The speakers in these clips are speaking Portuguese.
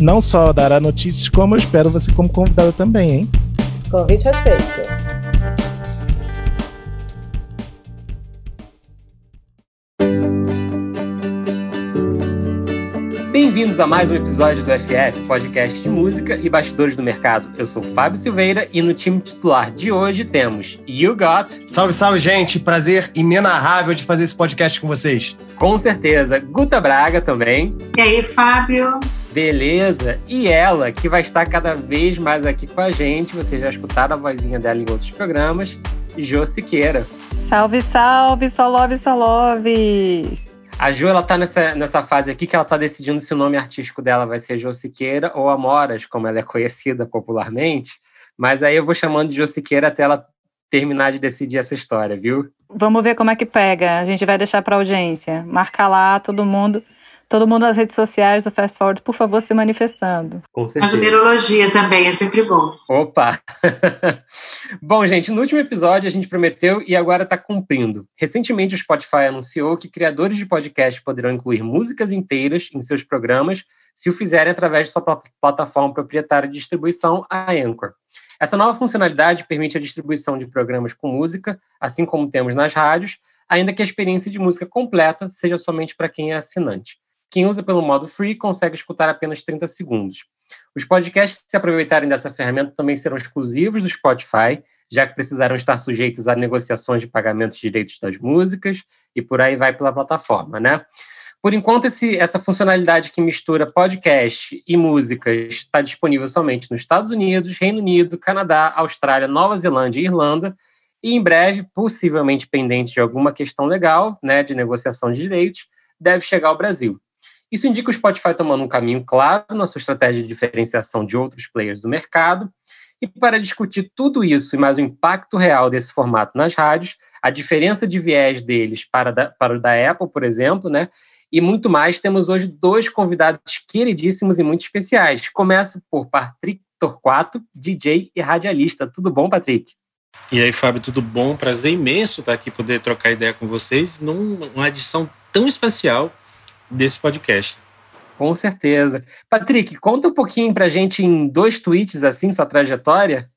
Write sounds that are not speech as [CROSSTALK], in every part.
Não só dará notícias, como eu espero você como convidada também, hein? Convite aceito. Bem-vindos a mais um episódio do FF, podcast de música e bastidores do mercado. Eu sou Fábio Silveira e no time titular de hoje temos You Got. Salve, salve, gente! Prazer inenarrável de fazer esse podcast com vocês. Com certeza. Guta Braga também. E aí, Fábio? Beleza. E ela, que vai estar cada vez mais aqui com a gente. Vocês já escutaram a vozinha dela em outros programas. Jô Siqueira. Salve, salve, Solove, Solove! A Jo, ela tá nessa, nessa fase aqui que ela tá decidindo se o nome artístico dela vai ser Jo Siqueira ou Amoras, como ela é conhecida popularmente. Mas aí eu vou chamando de Jo Siqueira até ela terminar de decidir essa história, viu? Vamos ver como é que pega. A gente vai deixar pra audiência. Marca lá, todo mundo. Todo mundo nas redes sociais do Fast Forward, por favor, se manifestando. Com certeza. A numerologia também é sempre bom. Opa! [LAUGHS] bom, gente, no último episódio a gente prometeu e agora está cumprindo. Recentemente o Spotify anunciou que criadores de podcast poderão incluir músicas inteiras em seus programas se o fizerem através de sua plataforma proprietária de distribuição, a Anchor. Essa nova funcionalidade permite a distribuição de programas com música, assim como temos nas rádios, ainda que a experiência de música completa seja somente para quem é assinante. Quem usa pelo modo free consegue escutar apenas 30 segundos. Os podcasts que se aproveitarem dessa ferramenta também serão exclusivos do Spotify, já que precisarão estar sujeitos a negociações de pagamento de direitos das músicas e por aí vai pela plataforma, né? Por enquanto, esse, essa funcionalidade que mistura podcast e músicas está disponível somente nos Estados Unidos, Reino Unido, Canadá, Austrália, Nova Zelândia e Irlanda, e em breve, possivelmente pendente de alguma questão legal, né, de negociação de direitos, deve chegar ao Brasil. Isso indica o Spotify tomando um caminho claro na sua estratégia de diferenciação de outros players do mercado. E para discutir tudo isso e mais o impacto real desse formato nas rádios, a diferença de viés deles para, da, para o da Apple, por exemplo, né? E muito mais, temos hoje dois convidados queridíssimos e muito especiais. Começo por Patrick Torquato, DJ e radialista. Tudo bom, Patrick? E aí, Fábio, tudo bom? Prazer imenso estar aqui poder trocar ideia com vocês numa edição tão especial desse podcast. Com certeza. Patrick, conta um pouquinho pra gente em dois tweets, assim, sua trajetória.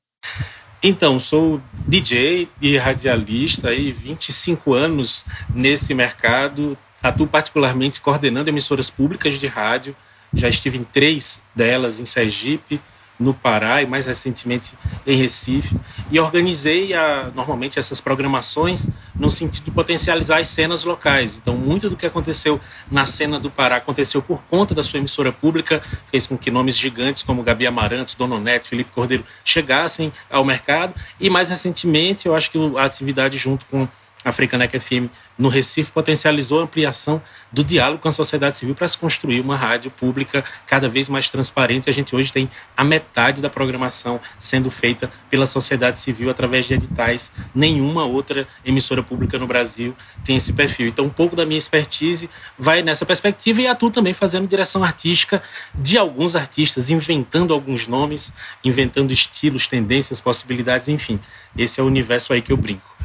Então, sou DJ e radialista aí, 25 anos nesse mercado. Atuo particularmente coordenando emissoras públicas de rádio. Já estive em três delas, em Sergipe, no Pará e mais recentemente em Recife e organizei a, normalmente essas programações no sentido de potencializar as cenas locais. Então, muito do que aconteceu na cena do Pará aconteceu por conta da sua emissora pública, fez com que nomes gigantes como Gabi Amarantos, Dona Neto, Felipe Cordeiro chegassem ao mercado e mais recentemente, eu acho que a atividade junto com Africanec FM no Recife potencializou a ampliação do diálogo com a sociedade civil para se construir uma rádio pública cada vez mais transparente. A gente hoje tem a metade da programação sendo feita pela sociedade civil através de editais. Nenhuma outra emissora pública no Brasil tem esse perfil. Então, um pouco da minha expertise vai nessa perspectiva e atuo também fazendo direção artística de alguns artistas, inventando alguns nomes, inventando estilos, tendências, possibilidades, enfim. Esse é o universo aí que eu brinco.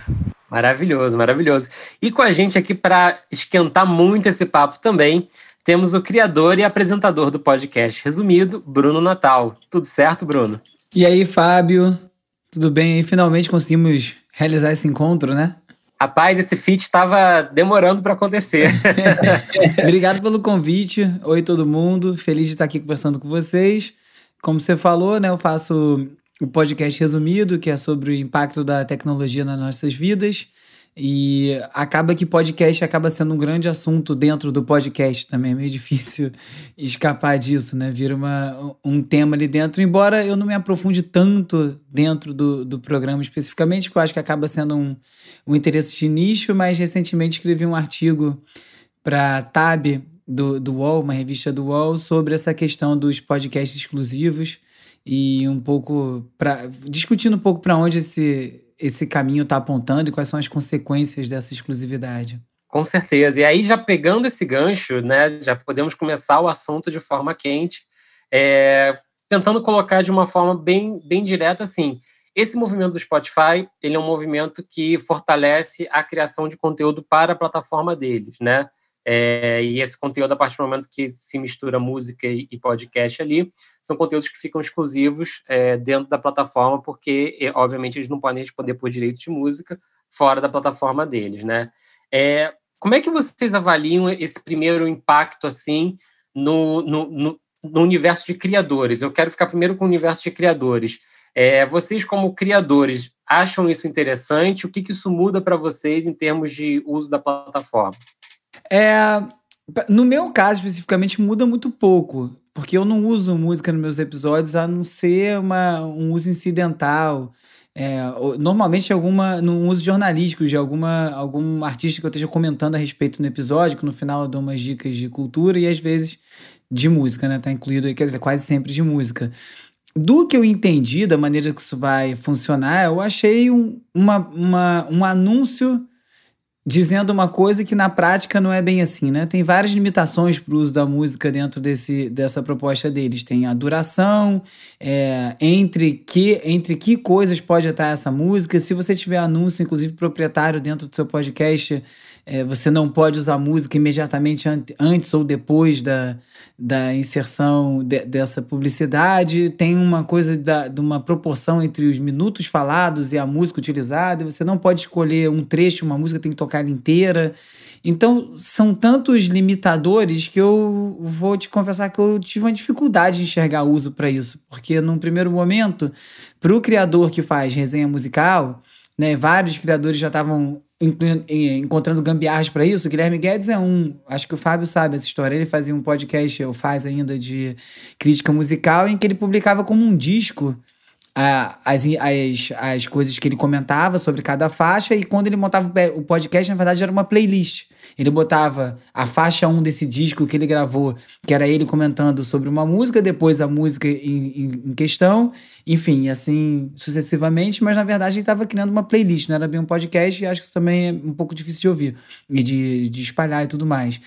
Maravilhoso, maravilhoso. E com a gente aqui para esquentar muito esse papo também, temos o criador e apresentador do podcast Resumido, Bruno Natal. Tudo certo, Bruno? E aí, Fábio? Tudo bem? E finalmente conseguimos realizar esse encontro, né? Rapaz, esse feat estava demorando para acontecer. [LAUGHS] [LAUGHS] Obrigado pelo convite. Oi, todo mundo. Feliz de estar aqui conversando com vocês. Como você falou, né, eu faço o podcast resumido, que é sobre o impacto da tecnologia nas nossas vidas. E acaba que podcast acaba sendo um grande assunto dentro do podcast também. É meio difícil [LAUGHS] escapar disso, né? Vira uma, um tema ali dentro. Embora eu não me aprofunde tanto dentro do, do programa especificamente, porque eu acho que acaba sendo um, um interesse de nicho, mas recentemente escrevi um artigo para Tab do, do UOL, uma revista do UOL, sobre essa questão dos podcasts exclusivos e um pouco para discutindo um pouco para onde esse, esse caminho está apontando e quais são as consequências dessa exclusividade. Com certeza. E aí, já pegando esse gancho, né, já podemos começar o assunto de forma quente, é, tentando colocar de uma forma bem, bem direta assim. Esse movimento do Spotify, ele é um movimento que fortalece a criação de conteúdo para a plataforma deles, né? É, e esse conteúdo, a partir do momento que se mistura música e, podcast ali, são conteúdos que ficam exclusivos é, dentro da plataforma, porque, obviamente, eles não podem responder por direito de música fora da plataforma deles, né? É, como é que vocês avaliam esse primeiro impacto, assim, no, no, no, no universo de criadores? Eu quero ficar primeiro com o universo de criadores. É, vocês, como criadores, acham isso interessante? O que, que isso muda para vocês em termos de uso da plataforma? É, no meu caso, especificamente, muda muito pouco. Porque eu não uso música nos meus episódios a não ser uma, um uso incidental. É, normalmente alguma num uso jornalístico de alguma algum artista que eu esteja comentando a respeito no episódio, que no final eu dou umas dicas de cultura e às vezes de música, né? Tá incluído aí, quer dizer, quase sempre de música. Do que eu entendi da maneira que isso vai funcionar, eu achei um, uma, uma, um anúncio dizendo uma coisa que na prática não é bem assim, né? Tem várias limitações para o uso da música dentro desse, dessa proposta deles. Tem a duração, é, entre, que, entre que coisas pode estar essa música. Se você tiver anúncio, inclusive proprietário dentro do seu podcast, é, você não pode usar música imediatamente antes ou depois da, da inserção de, dessa publicidade. Tem uma coisa da, de uma proporção entre os minutos falados e a música utilizada. Você não pode escolher um trecho, uma música tem que tocar ela inteira. Então, são tantos limitadores que eu vou te confessar que eu tive uma dificuldade de enxergar uso para isso. Porque, num primeiro momento, para o criador que faz resenha musical, né, vários criadores já estavam encontrando gambiarras para isso. O Guilherme Guedes é um, acho que o Fábio sabe essa história. Ele fazia um podcast, ou faz ainda, de crítica musical, em que ele publicava como um disco as, as, as coisas que ele comentava sobre cada faixa, e quando ele montava o podcast, na verdade, era uma playlist. Ele botava a faixa 1 desse disco que ele gravou, que era ele comentando sobre uma música, depois a música em, em, em questão, enfim, assim sucessivamente, mas na verdade ele estava criando uma playlist, não era bem um podcast, e acho que isso também é um pouco difícil de ouvir e de, de espalhar e tudo mais.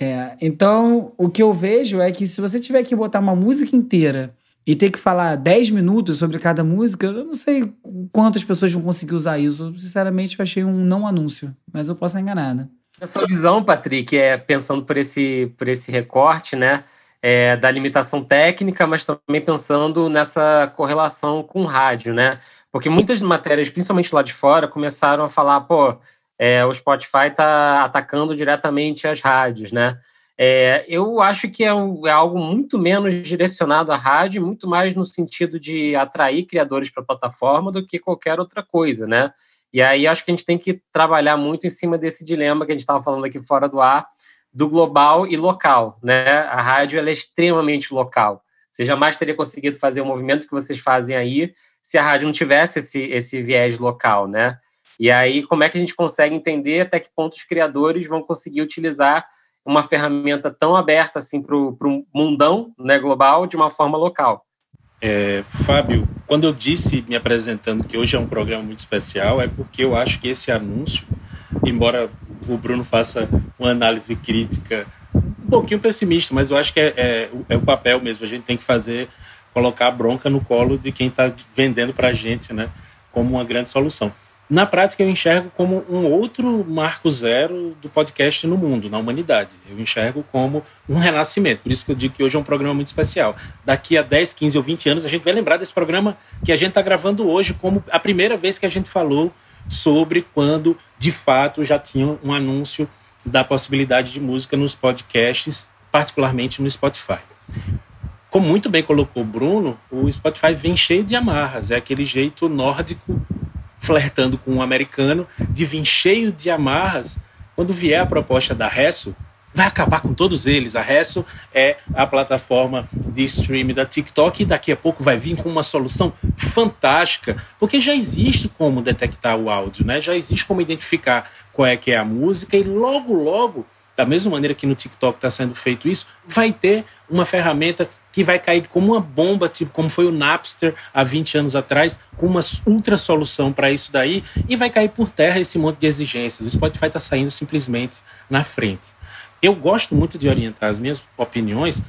É, então, o que eu vejo é que se você tiver que botar uma música inteira e ter que falar 10 minutos sobre cada música, eu não sei quantas pessoas vão conseguir usar isso. Sinceramente, eu achei um não anúncio, mas eu posso estar enganada. A sua visão, Patrick, é pensando por esse, por esse recorte, né? É, da limitação técnica, mas também pensando nessa correlação com o rádio, né? Porque muitas matérias, principalmente lá de fora, começaram a falar, pô, é, o Spotify está atacando diretamente as rádios, né? É, eu acho que é, um, é, algo muito menos direcionado à rádio, muito mais no sentido de atrair criadores para a plataforma do que qualquer outra coisa, né? E aí acho que a gente tem que trabalhar muito em cima desse dilema que a gente estava falando aqui fora do ar, do global e local, né? A rádio é extremamente local. Você jamais teria conseguido fazer o movimento que vocês fazem aí se a rádio não tivesse esse, esse viés local, né? E aí, como é que a gente consegue entender até que ponto os criadores vão conseguir utilizar uma ferramenta tão aberta assim para o mundão né, global de uma forma local. É, Fábio, quando eu disse me apresentando que hoje é um programa muito especial, é porque eu acho que esse anúncio, embora o Bruno faça uma análise crítica um pouquinho pessimista, mas eu acho que é, é, é o papel mesmo. A gente tem que fazer, colocar a bronca no colo de quem está vendendo para a gente, né, como uma grande solução. Na prática, eu enxergo como um outro marco zero do podcast no mundo, na humanidade. Eu enxergo como um renascimento. Por isso que eu digo que hoje é um programa muito especial. Daqui a 10, 15 ou 20 anos, a gente vai lembrar desse programa que a gente está gravando hoje como a primeira vez que a gente falou sobre quando, de fato, já tinha um anúncio da possibilidade de música nos podcasts, particularmente no Spotify. Como muito bem colocou o Bruno, o Spotify vem cheio de amarras. É aquele jeito nórdico flertando com um americano, de vir cheio de amarras. Quando vier a proposta da Resso, vai acabar com todos eles. A Resso é a plataforma de streaming da TikTok e daqui a pouco vai vir com uma solução fantástica, porque já existe como detectar o áudio, né? Já existe como identificar qual é que é a música e logo logo da mesma maneira que no TikTok está sendo feito isso, vai ter uma ferramenta que vai cair como uma bomba, tipo como foi o Napster há 20 anos atrás, com uma ultra solução para isso daí, e vai cair por terra esse monte de exigências. O Spotify está saindo simplesmente na frente. Eu gosto muito de orientar as minhas opiniões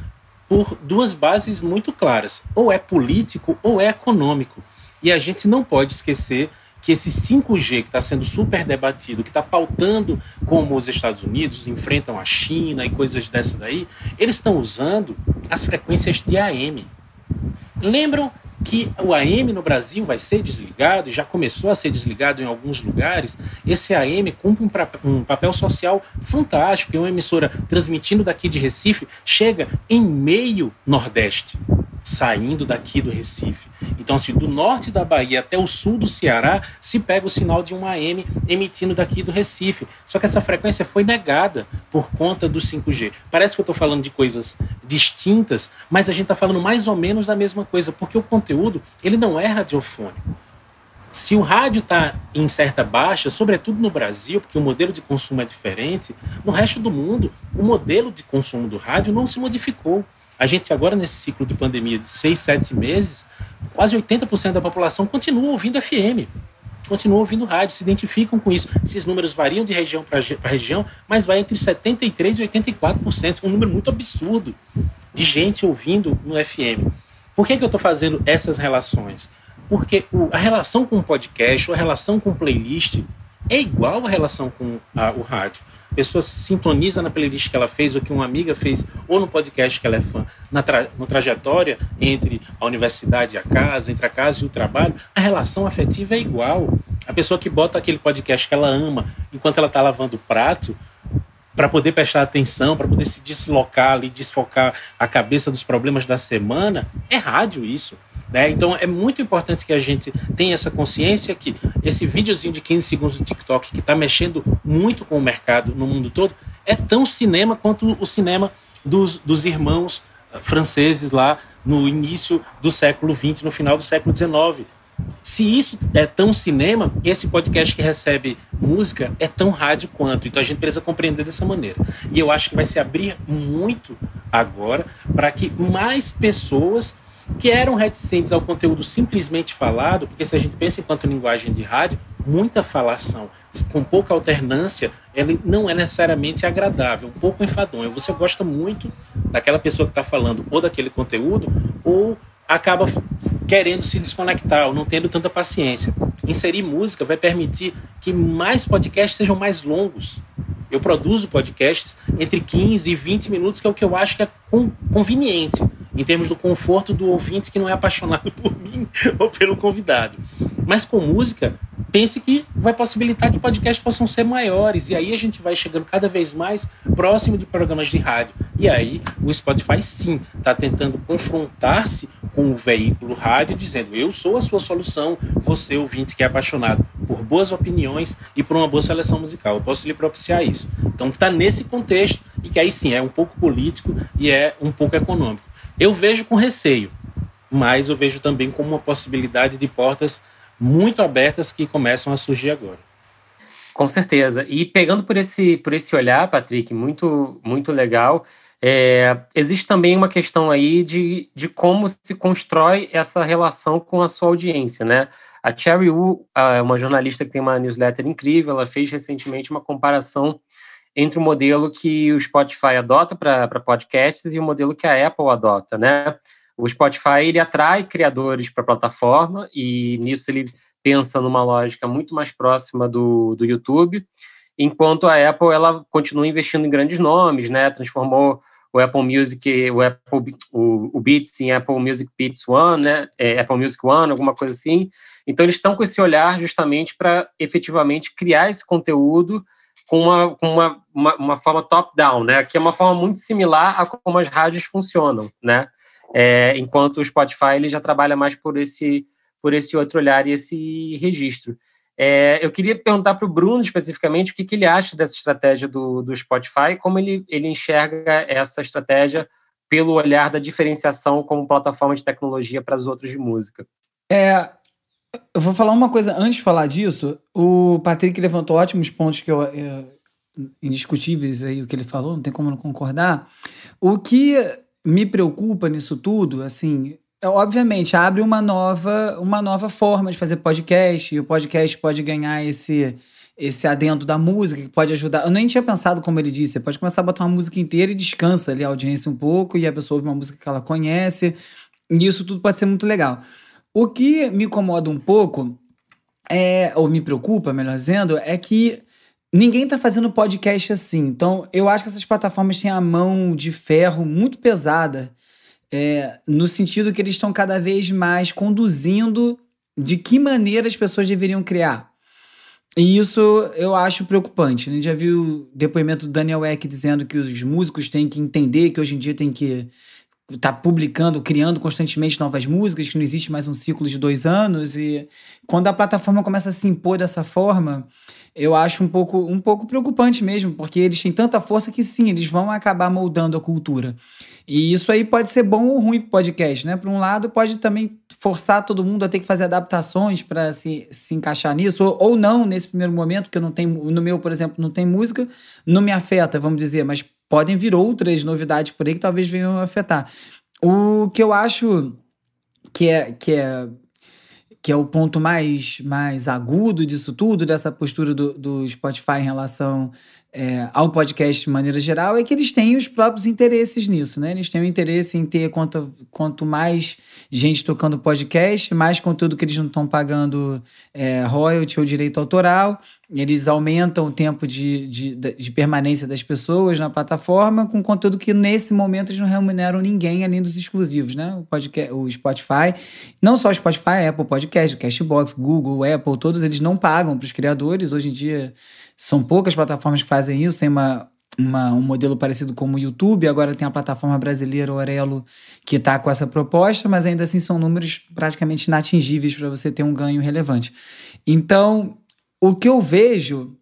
por duas bases muito claras: ou é político ou é econômico. E a gente não pode esquecer que esse 5G que está sendo super debatido, que está pautando como os Estados Unidos enfrentam a China e coisas dessa daí, eles estão usando as frequências de AM. Lembram que o AM no Brasil vai ser desligado, já começou a ser desligado em alguns lugares. Esse AM cumpre um, papel social fantástico, é uma emissora transmitindo daqui de Recife, chega em meio Nordeste saindo daqui do Recife. Então, assim, do norte da Bahia até o sul do Ceará, se pega o sinal de um AM emitindo daqui do Recife. Só que essa frequência foi negada por conta do 5G. Parece que eu estou falando de coisas distintas, mas a gente está falando mais ou menos da mesma coisa, porque o conteúdo ele não é radiofônico. Se o rádio está em certa baixa, sobretudo no Brasil, porque o modelo de consumo é diferente, no resto do mundo, o modelo de consumo do rádio não se modificou. A gente agora, nesse ciclo de pandemia de seis, sete meses, quase 80% da população continua ouvindo FM, continua ouvindo rádio, se identificam com isso. Esses números variam de região para região, mas vai entre 73% e 84%, um número muito absurdo de gente ouvindo no FM. Por que, que eu estou fazendo essas relações? Porque o, a relação com o podcast ou a relação com playlist é igual à relação com a, o rádio pessoa sintoniza na playlist que ela fez ou que uma amiga fez ou no podcast que ela é fã, na tra no trajetória entre a universidade e a casa, entre a casa e o trabalho, a relação afetiva é igual. A pessoa que bota aquele podcast que ela ama enquanto ela está lavando o prato, para poder prestar atenção, para poder se deslocar ali, desfocar a cabeça dos problemas da semana, é rádio isso. Né? Então é muito importante que a gente tenha essa consciência que esse videozinho de 15 segundos do TikTok, que está mexendo muito com o mercado no mundo todo, é tão cinema quanto o cinema dos, dos irmãos ah, franceses lá no início do século XX, no final do século XIX. Se isso é tão cinema, esse podcast que recebe música é tão rádio quanto. Então a gente precisa compreender dessa maneira. E eu acho que vai se abrir muito agora para que mais pessoas que eram reticentes ao conteúdo simplesmente falado, porque se a gente pensa enquanto linguagem de rádio, muita falação com pouca alternância, ela não é necessariamente agradável, um pouco enfadonha. Você gosta muito daquela pessoa que está falando ou daquele conteúdo, ou acaba querendo se desconectar ou não tendo tanta paciência. Inserir música vai permitir que mais podcasts sejam mais longos. Eu produzo podcasts entre 15 e 20 minutos, que é o que eu acho que é conveniente em termos do conforto do ouvinte que não é apaixonado [LAUGHS] por mim ou pelo convidado. Mas com música, pense que vai possibilitar que podcasts possam ser maiores. E aí a gente vai chegando cada vez mais próximo de programas de rádio. E aí o Spotify, sim, está tentando confrontar-se com o veículo rádio, dizendo: Eu sou a sua solução, você, ouvinte que é apaixonado por boas opiniões e por uma boa seleção musical. Eu posso lhe propiciar isso. Então está nesse contexto e que aí sim é um pouco político e é um pouco econômico. Eu vejo com receio, mas eu vejo também como uma possibilidade de portas muito abertas que começam a surgir agora. Com certeza. E pegando por esse, por esse olhar, Patrick, muito, muito legal, é, existe também uma questão aí de, de como se constrói essa relação com a sua audiência, né? A Cherry Wu, uma jornalista que tem uma newsletter incrível, ela fez recentemente uma comparação entre o modelo que o Spotify adota para podcasts e o modelo que a Apple adota, né? O Spotify ele atrai criadores para a plataforma e nisso ele pensa numa lógica muito mais próxima do, do YouTube, enquanto a Apple ela continua investindo em grandes nomes, né? Transformou o Apple Music, o Apple o, o Beats em Apple Music Beats One, né? É, Apple Music One, alguma coisa assim. Então eles estão com esse olhar justamente para efetivamente criar esse conteúdo com uma, uma, uma, uma forma top-down, né? Que é uma forma muito similar a como as rádios funcionam, né? É, enquanto o Spotify ele já trabalha mais por esse, por esse outro olhar e esse registro. É, eu queria perguntar para o Bruno especificamente o que, que, ele acha dessa estratégia do, do Spotify, como ele, ele enxerga essa estratégia pelo olhar da diferenciação como plataforma de tecnologia para as outras de música. É, eu vou falar uma coisa antes de falar disso. O Patrick levantou ótimos pontos que eu, eu indiscutíveis aí o que ele falou, não tem como não concordar. O que me preocupa nisso tudo, assim, é, obviamente abre uma nova, uma nova forma de fazer podcast, e o podcast pode ganhar esse esse adendo da música que pode ajudar. Eu nem tinha pensado como ele disse, você pode começar a botar uma música inteira e descansa ali a audiência um pouco e a pessoa ouve uma música que ela conhece. E isso tudo pode ser muito legal. O que me incomoda um pouco é, ou me preocupa, melhor dizendo, é que ninguém está fazendo podcast assim. Então, eu acho que essas plataformas têm a mão de ferro muito pesada, é, no sentido que eles estão cada vez mais conduzindo de que maneira as pessoas deveriam criar. E isso eu acho preocupante. A gente já viu o depoimento do Daniel Eck dizendo que os músicos têm que entender que hoje em dia tem que tá publicando, criando constantemente novas músicas, que não existe mais um ciclo de dois anos. E quando a plataforma começa a se impor dessa forma, eu acho um pouco, um pouco preocupante mesmo, porque eles têm tanta força que sim, eles vão acabar moldando a cultura. E isso aí pode ser bom ou ruim para o podcast, né? Por um lado, pode também forçar todo mundo a ter que fazer adaptações para se, se encaixar nisso, ou, ou não nesse primeiro momento, porque eu não tenho, no meu, por exemplo, não tem música, não me afeta, vamos dizer, mas podem vir outras novidades por aí que talvez venham a afetar. O que eu acho que é, que é que é o ponto mais, mais agudo disso tudo, dessa postura do, do Spotify em relação é, ao podcast de maneira geral, é que eles têm os próprios interesses nisso, né? Eles têm o interesse em ter quanto, quanto mais gente tocando podcast, mais conteúdo que eles não estão pagando é, royalty ou direito autoral. Eles aumentam o tempo de, de, de, permanência das pessoas na plataforma com conteúdo que nesse momento eles não remuneram ninguém além dos exclusivos, né? O, podcast, o Spotify, não só o Spotify, Apple Podcast, o Cashbox, Google, Apple, todos eles não pagam para os criadores. Hoje em dia são poucas plataformas que fazem isso, tem uma, uma, um modelo parecido com o YouTube, agora tem a plataforma brasileira Orelo que está com essa proposta, mas ainda assim são números praticamente inatingíveis para você ter um ganho relevante. Então, o que eu vejo,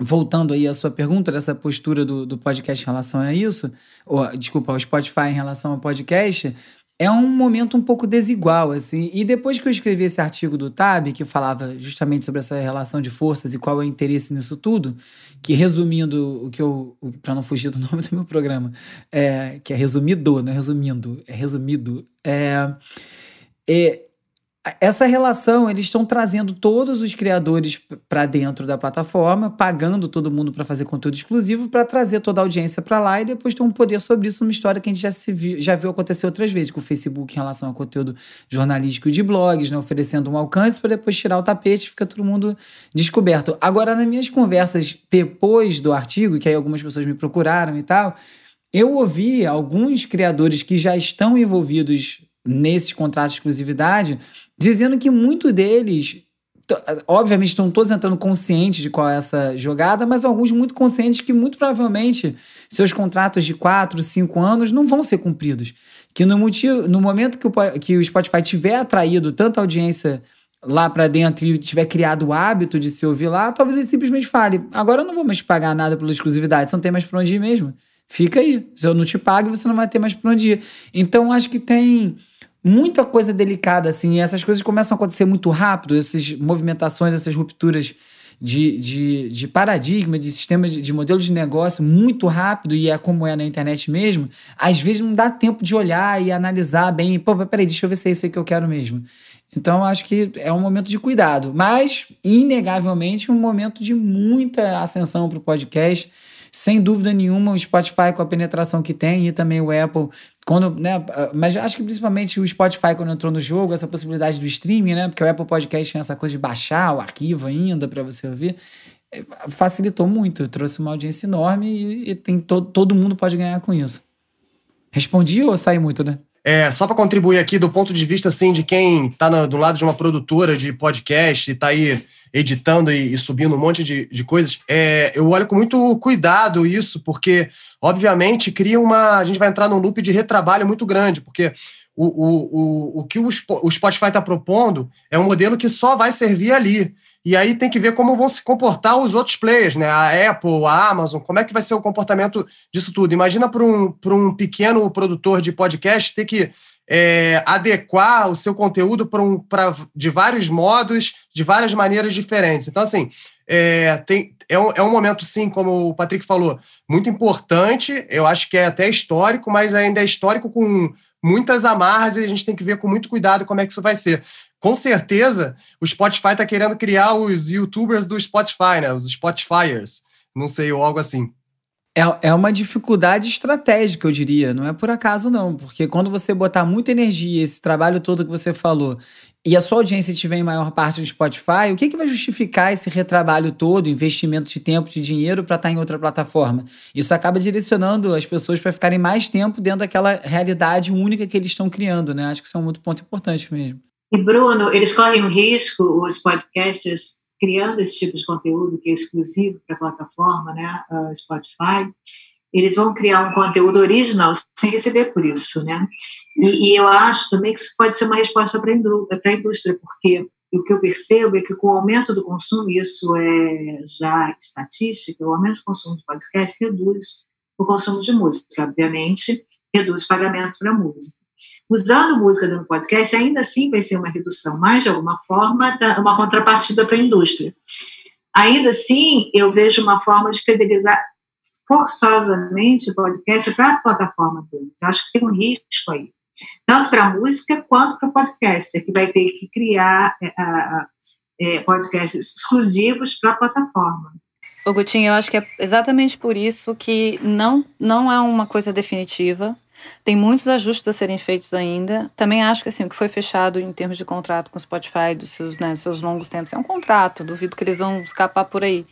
voltando aí à sua pergunta, dessa postura do, do podcast em relação a isso, ou, desculpa, ao Spotify em relação ao podcast, é um momento um pouco desigual, assim. E depois que eu escrevi esse artigo do Tab, que falava justamente sobre essa relação de forças e qual é o interesse nisso tudo, que resumindo o que eu. para não fugir do [LAUGHS] nome do meu programa, é, que é resumido, não é resumindo, é resumido. É, é, essa relação, eles estão trazendo todos os criadores para dentro da plataforma, pagando todo mundo para fazer conteúdo exclusivo, para trazer toda a audiência para lá e depois ter um poder sobre isso, uma história que a gente já, se viu, já viu acontecer outras vezes com o Facebook em relação ao conteúdo jornalístico de blogs, né, oferecendo um alcance para depois tirar o tapete e fica todo mundo descoberto. Agora, nas minhas conversas depois do artigo, que aí algumas pessoas me procuraram e tal, eu ouvi alguns criadores que já estão envolvidos nesses contratos de exclusividade, dizendo que muito deles, obviamente, estão todos entrando conscientes de qual é essa jogada, mas alguns muito conscientes que muito provavelmente seus contratos de 4, 5 anos não vão ser cumpridos. Que no, motivo, no momento que o, que o Spotify tiver atraído tanta audiência lá para dentro e tiver criado o hábito de se ouvir lá, talvez ele simplesmente fale: agora eu não vou mais pagar nada pela exclusividade, você não tem mais para onde ir mesmo. Fica aí. Se eu não te pago, você não vai ter mais para onde ir. Então, acho que tem muita coisa delicada, assim, e essas coisas começam a acontecer muito rápido, essas movimentações, essas rupturas de, de, de paradigma, de sistema, de, de, modelo de negócio muito rápido, e é como é na internet mesmo, às vezes não dá tempo de olhar e analisar bem, pô, peraí, deixa eu ver se é isso aí que eu quero mesmo. Então, acho que é um momento de cuidado, mas, inegavelmente, um momento de muita ascensão para o podcast, sem dúvida nenhuma, o Spotify com a penetração que tem e também o Apple, quando, né, mas acho que principalmente o Spotify quando entrou no jogo, essa possibilidade do streaming, né, porque o Apple Podcast tinha essa coisa de baixar o arquivo ainda para você ouvir, é, facilitou muito, trouxe uma audiência enorme e, e tem to, todo mundo pode ganhar com isso. Respondi ou saí muito, né? É, só para contribuir aqui do ponto de vista assim de quem está do lado de uma produtora de podcast e está aí editando e, e, subindo um monte de, de coisas, é, eu olho com muito cuidado isso, porque obviamente cria uma. A gente vai entrar num loop de retrabalho muito grande, porque o, o, o, o que o Spotify está propondo é um modelo que só vai servir ali. E aí tem que ver como vão se comportar os outros players, né? A Apple, a Amazon, como é que vai ser o comportamento disso tudo? Imagina para um, um pequeno produtor de podcast ter que é, adequar o seu conteúdo para um, de vários modos, de várias maneiras diferentes. Então, assim, é, tem, é, um, é um momento, sim, como o Patrick falou, muito importante. Eu acho que é até histórico, mas ainda é histórico com muitas amarras e a gente tem que ver com muito cuidado como é que isso vai ser. Com certeza, o Spotify está querendo criar os youtubers do Spotify, né? Os Spotifyers. Não sei, ou algo assim. É, é uma dificuldade estratégica, eu diria. Não é por acaso, não. Porque quando você botar muita energia, esse trabalho todo que você falou, e a sua audiência estiver em maior parte do Spotify, o que, que vai justificar esse retrabalho todo, investimento de tempo, de dinheiro para estar tá em outra plataforma? Isso acaba direcionando as pessoas para ficarem mais tempo dentro daquela realidade única que eles estão criando, né? Acho que isso é um muito ponto importante mesmo. E, Bruno, eles correm o risco, os podcasters, criando esse tipo de conteúdo que é exclusivo para a plataforma, né, uh, Spotify, eles vão criar um conteúdo original sem receber por isso, né? E, e eu acho também que isso pode ser uma resposta para a indústria, porque o que eu percebo é que com o aumento do consumo, isso é já estatística, o aumento do consumo de podcast reduz o consumo de música, obviamente, reduz o pagamento para música usando música no podcast, ainda assim vai ser uma redução, mas de alguma forma, uma contrapartida para a indústria. Ainda assim, eu vejo uma forma de fidelizar forçosamente o podcast para a plataforma dele. Eu acho que tem um risco aí, tanto para a música quanto para o podcast, que vai ter que criar é, é, podcasts exclusivos para a plataforma. O Gutinho, eu acho que é exatamente por isso que não, não é uma coisa definitiva. Tem muitos ajustes a serem feitos ainda. Também acho que assim, o que foi fechado em termos de contrato com o Spotify, dos seus, né, seus longos tempos, é um contrato. Duvido que eles vão escapar por aí.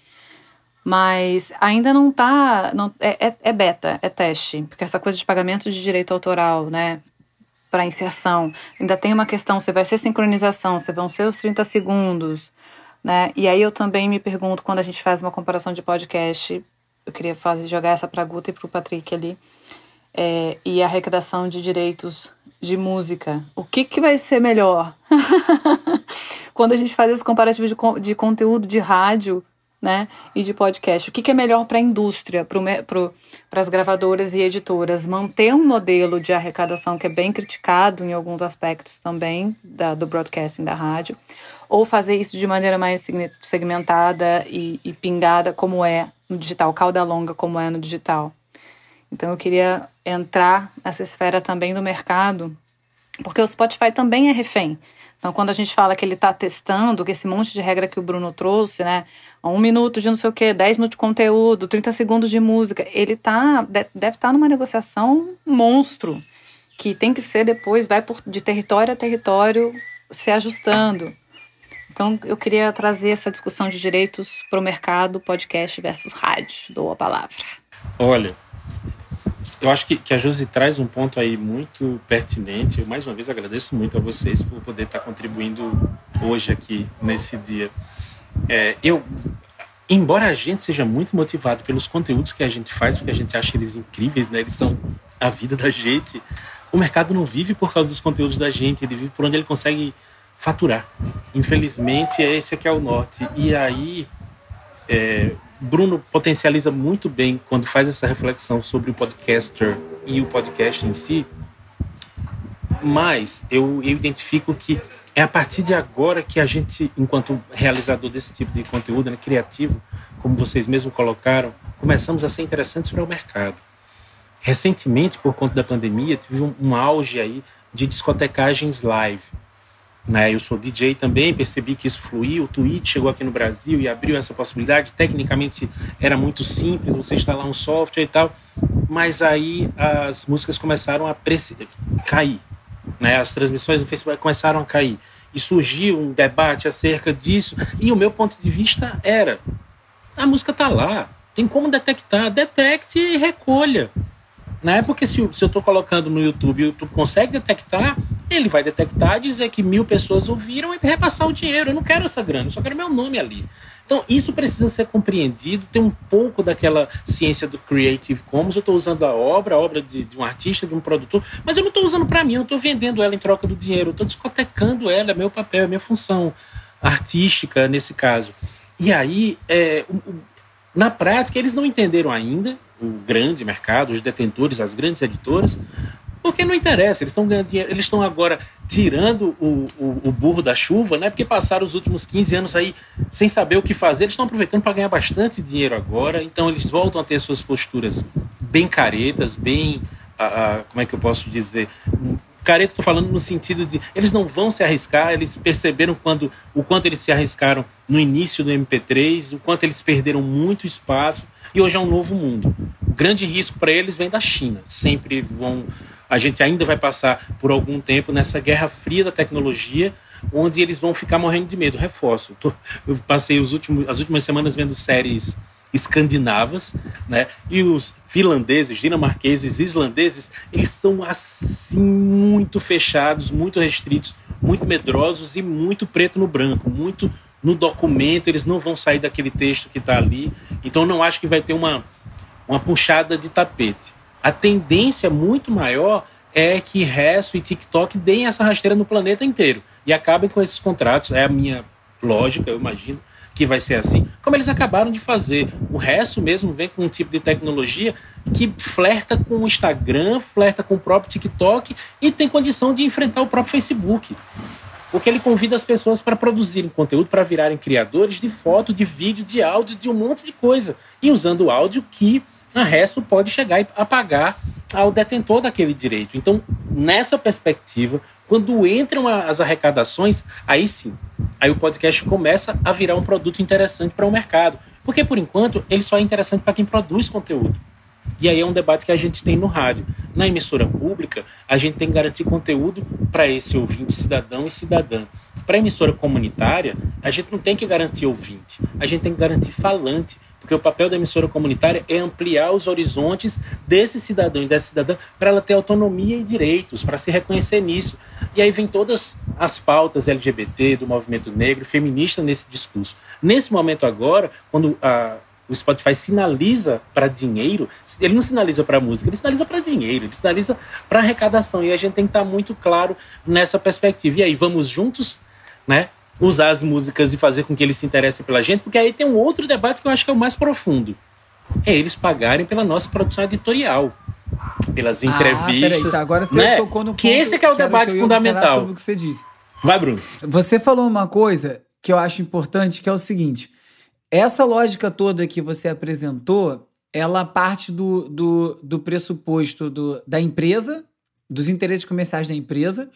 Mas ainda não tá. Não, é, é, é beta, é teste. Porque essa coisa de pagamento de direito autoral, né? Para inserção. Ainda tem uma questão: se vai ser sincronização, se vão ser os 30 segundos. Né? E aí eu também me pergunto, quando a gente faz uma comparação de podcast, eu queria fazer, jogar essa para a Guta e para o Patrick ali é, e arrecadação de direitos de música. O que, que vai ser melhor? [LAUGHS] Quando a gente faz esse comparativo de, de conteúdo de rádio né, e de podcast, o que, que é melhor para a indústria, para as gravadoras e editoras? Manter um modelo de arrecadação que é bem criticado em alguns aspectos também da, do broadcasting da rádio, ou fazer isso de maneira mais segmentada e, e pingada, como é no digital, cauda longa, como é no digital. Então eu queria entrar nessa esfera também do mercado, porque o Spotify também é refém. Então, quando a gente fala que ele está testando, que esse monte de regra que o Bruno trouxe, né? Um minuto de não sei o quê, 10 minutos de conteúdo, 30 segundos de música, ele tá, deve estar tá numa negociação monstro, que tem que ser depois, vai por, de território a território se ajustando. Então, eu queria trazer essa discussão de direitos para o mercado, podcast versus rádio. Dou a palavra. Olha, eu acho que, que a Josi traz um ponto aí muito pertinente. Eu, mais uma vez, agradeço muito a vocês por poder estar contribuindo hoje aqui, nesse dia. É, eu, embora a gente seja muito motivado pelos conteúdos que a gente faz, porque a gente acha eles incríveis, né? Eles são a vida da gente. O mercado não vive por causa dos conteúdos da gente, ele vive por onde ele consegue faturar. Infelizmente, esse aqui é o norte. E aí, é, Bruno potencializa muito bem quando faz essa reflexão sobre o podcaster e o podcast em si, mas eu, eu identifico que é a partir de agora que a gente, enquanto realizador desse tipo de conteúdo né, criativo, como vocês mesmos colocaram, começamos a ser interessantes para o mercado. Recentemente, por conta da pandemia, teve um, um auge aí de discotecagens live. Né? Eu sou DJ também, percebi que isso fluiu. O Twitch chegou aqui no Brasil e abriu essa possibilidade. Tecnicamente era muito simples, você instalar um software e tal, mas aí as músicas começaram a cair. Né? As transmissões no Facebook começaram a cair. E surgiu um debate acerca disso. E o meu ponto de vista era: a música está lá, tem como detectar, detecte e recolha. Né? Porque se, se eu estou colocando no YouTube o YouTube consegue detectar, ele vai detectar, dizer que mil pessoas ouviram e repassar o dinheiro. Eu não quero essa grana, eu só quero meu nome ali. Então, isso precisa ser compreendido, tem um pouco daquela ciência do Creative Commons. Eu estou usando a obra, a obra de, de, um artista, de um produtor, mas eu não estou usando para mim, eu estou vendendo ela em troca do dinheiro, eu estou discotecando ela, é meu papel, é minha função artística nesse caso. E aí, é, na prática, eles não entenderam ainda, o grande mercado, os detentores, as grandes editoras, Porque não interessa, eles estão ganhando dinheiro, eles estão agora tirando o, o, o, burro da chuva, né? Porque passaram os últimos 15 anos aí sem saber o que fazer, eles estão aproveitando para ganhar bastante dinheiro agora, então eles voltam a ter suas posturas bem caretas, bem. como é que eu posso dizer? Careta, estou falando no sentido de eles não vão se arriscar, eles perceberam quando o quanto eles se arriscaram no início do MP3, o quanto eles perderam muito espaço e hoje é um novo mundo. O grande risco para eles vem da China. Sempre vão a gente ainda vai passar por algum tempo nessa guerra fria da tecnologia, onde eles vão ficar morrendo de medo. Reforço. Eu passei os últimos, as últimas semanas vendo séries escandinavas, né? E os finlandeses, dinamarqueses, islandeses, eles são assim muito fechados, muito restritos, muito medrosos e muito preto no branco, muito no documento, eles não vão sair daquele texto que está ali. Então não acho que vai ter uma uma puxada de tapete. A tendência muito maior é que Resto e TikTok deem essa rasteira no planeta inteiro e acabem com esses contratos. É a minha lógica, eu imagino que vai ser assim, como eles acabaram de fazer. O resto mesmo vem com um tipo de tecnologia que flerta com o Instagram, flerta com o próprio TikTok e tem condição de enfrentar o próprio Facebook. Porque ele convida as pessoas para produzirem conteúdo, para virarem criadores de foto, de vídeo, de áudio, de um monte de coisa. E usando o áudio que a resto pode chegar e apagar ao detentor daquele direito. Então, nessa perspectiva, quando entram as arrecadações, aí sim, aí o podcast começa a virar um produto interessante para o mercado. Porque, por enquanto, ele só é interessante para quem produz conteúdo. E aí é um debate que a gente tem no rádio. Na emissora pública, a gente tem que garantir conteúdo para esse ouvinte, cidadão e cidadã. Para a emissora comunitária, a gente não tem que garantir ouvinte, a gente tem que garantir falante. Porque o papel da emissora comunitária é ampliar os horizontes desse cidadão e dessa cidadã para ela ter autonomia e direitos, para se reconhecer nisso. E aí vem todas as pautas LGBT, do movimento negro, feminista nesse discurso. Nesse momento agora, quando a, o Spotify sinaliza para dinheiro, ele não sinaliza para música, ele sinaliza para dinheiro, ele sinaliza para arrecadação. E a gente tem que estar tá muito claro nessa perspectiva. E aí, vamos juntos, né? usar as músicas e fazer com que eles se interessem pela gente, porque aí tem um outro debate que eu acho que é o mais profundo. É eles pagarem pela nossa produção editorial, pelas entrevistas. Ah, peraí, tá, agora você né? tocou no ponto que esse que é o debate fundamental. Sobre o que você disse. Vai, Bruno. Você falou uma coisa que eu acho importante, que é o seguinte: essa lógica toda que você apresentou, ela parte do, do, do pressuposto do, da empresa, dos interesses comerciais da empresa,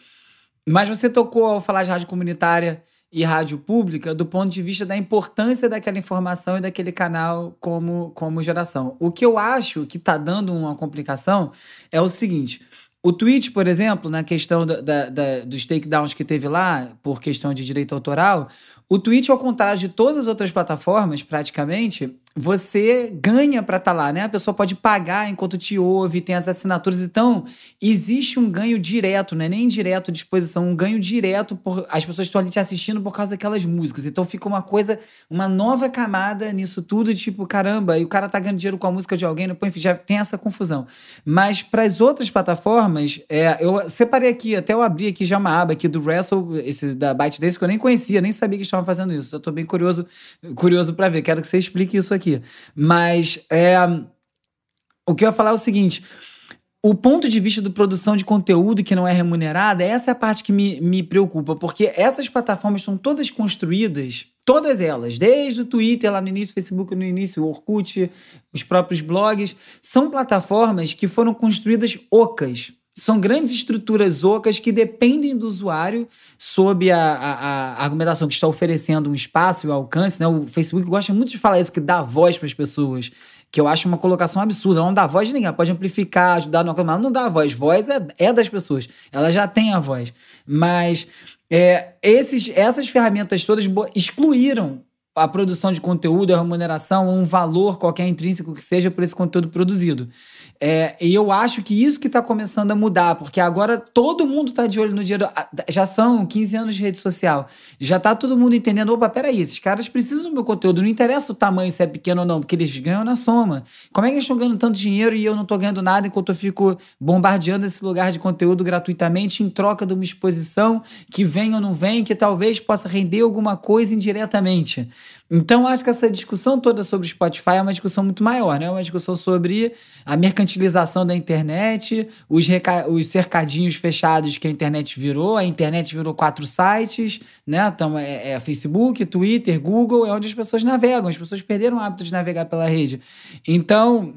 mas você tocou ao falar de rádio comunitária e rádio pública do ponto de vista da importância daquela informação e daquele canal como, como geração. O que eu acho que está dando uma complicação é o seguinte: o Twitch, por exemplo, na questão da, da, da, dos takedowns que teve lá, por questão de direito autoral, o Twitch, ao contrário de todas as outras plataformas, praticamente, você ganha para estar tá lá, né? A pessoa pode pagar enquanto te ouve, tem as assinaturas. Então, existe um ganho direto, não é nem indireto de exposição, um ganho direto por as pessoas estão ali te assistindo por causa daquelas músicas. Então fica uma coisa, uma nova camada nisso tudo, tipo, caramba, e o cara tá ganhando dinheiro com a música de alguém, enfim, já tem essa confusão. Mas para as outras plataformas, é, eu separei aqui, até eu abri aqui já uma aba aqui do Wrestle, esse da ByteDance, que eu nem conhecia, nem sabia que estavam fazendo isso. Eu tô bem curioso, curioso para ver. Quero que você explique isso aqui aqui. Mas é, o que eu ia falar é o seguinte: o ponto de vista do produção de conteúdo que não é remunerada, essa é a parte que me, me preocupa, porque essas plataformas estão todas construídas, todas elas, desde o Twitter lá no início, Facebook no início, o Orkut, os próprios blogs, são plataformas que foram construídas ocas. São grandes estruturas ocas que dependem do usuário sob a, a, a argumentação que está oferecendo um espaço e um alcance. Né? O Facebook gosta muito de falar isso, que dá voz para as pessoas, que eu acho uma colocação absurda. Ela não dá voz de ninguém, ela pode amplificar, ajudar, mas ela não dá voz. Voz é, é das pessoas, ela já tem a voz. Mas é, esses, essas ferramentas todas excluíram a produção de conteúdo, a remuneração, um valor qualquer intrínseco que seja por esse conteúdo produzido. É, e eu acho que isso que está começando a mudar, porque agora todo mundo está de olho no dinheiro. Já são 15 anos de rede social. Já está todo mundo entendendo: opa, peraí, esses caras precisam do meu conteúdo. Não interessa o tamanho, se é pequeno ou não, porque eles ganham na soma. Como é que eles estão ganhando tanto dinheiro e eu não estou ganhando nada enquanto eu fico bombardeando esse lugar de conteúdo gratuitamente em troca de uma exposição que vem ou não vem, que talvez possa render alguma coisa indiretamente? Então, acho que essa discussão toda sobre Spotify é uma discussão muito maior, né? É uma discussão sobre a mercantilização da internet, os, os cercadinhos fechados que a internet virou. A internet virou quatro sites, né? Então, é, é Facebook, Twitter, Google, é onde as pessoas navegam. As pessoas perderam o hábito de navegar pela rede. Então,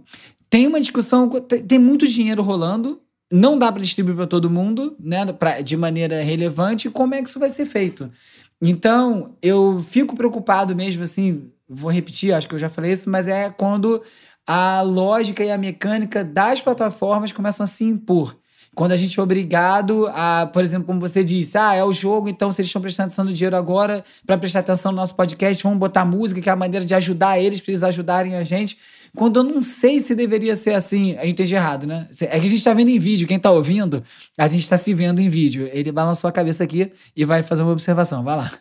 tem uma discussão, tem muito dinheiro rolando, não dá para distribuir para todo mundo, né, pra, de maneira relevante, como é que isso vai ser feito? Então, eu fico preocupado mesmo, assim, vou repetir, acho que eu já falei isso, mas é quando a lógica e a mecânica das plataformas começam a se impor. Quando a gente é obrigado a, por exemplo, como você disse, ah, é o jogo, então se eles estão prestando atenção no dinheiro agora para prestar atenção no nosso podcast, vamos botar música, que é a maneira de ajudar eles, para eles ajudarem a gente. Quando eu não sei se deveria ser assim, eu entendi errado, né? É que a gente está vendo em vídeo, quem está ouvindo, a gente está se vendo em vídeo. Ele balançou a cabeça aqui e vai fazer uma observação. Vai lá.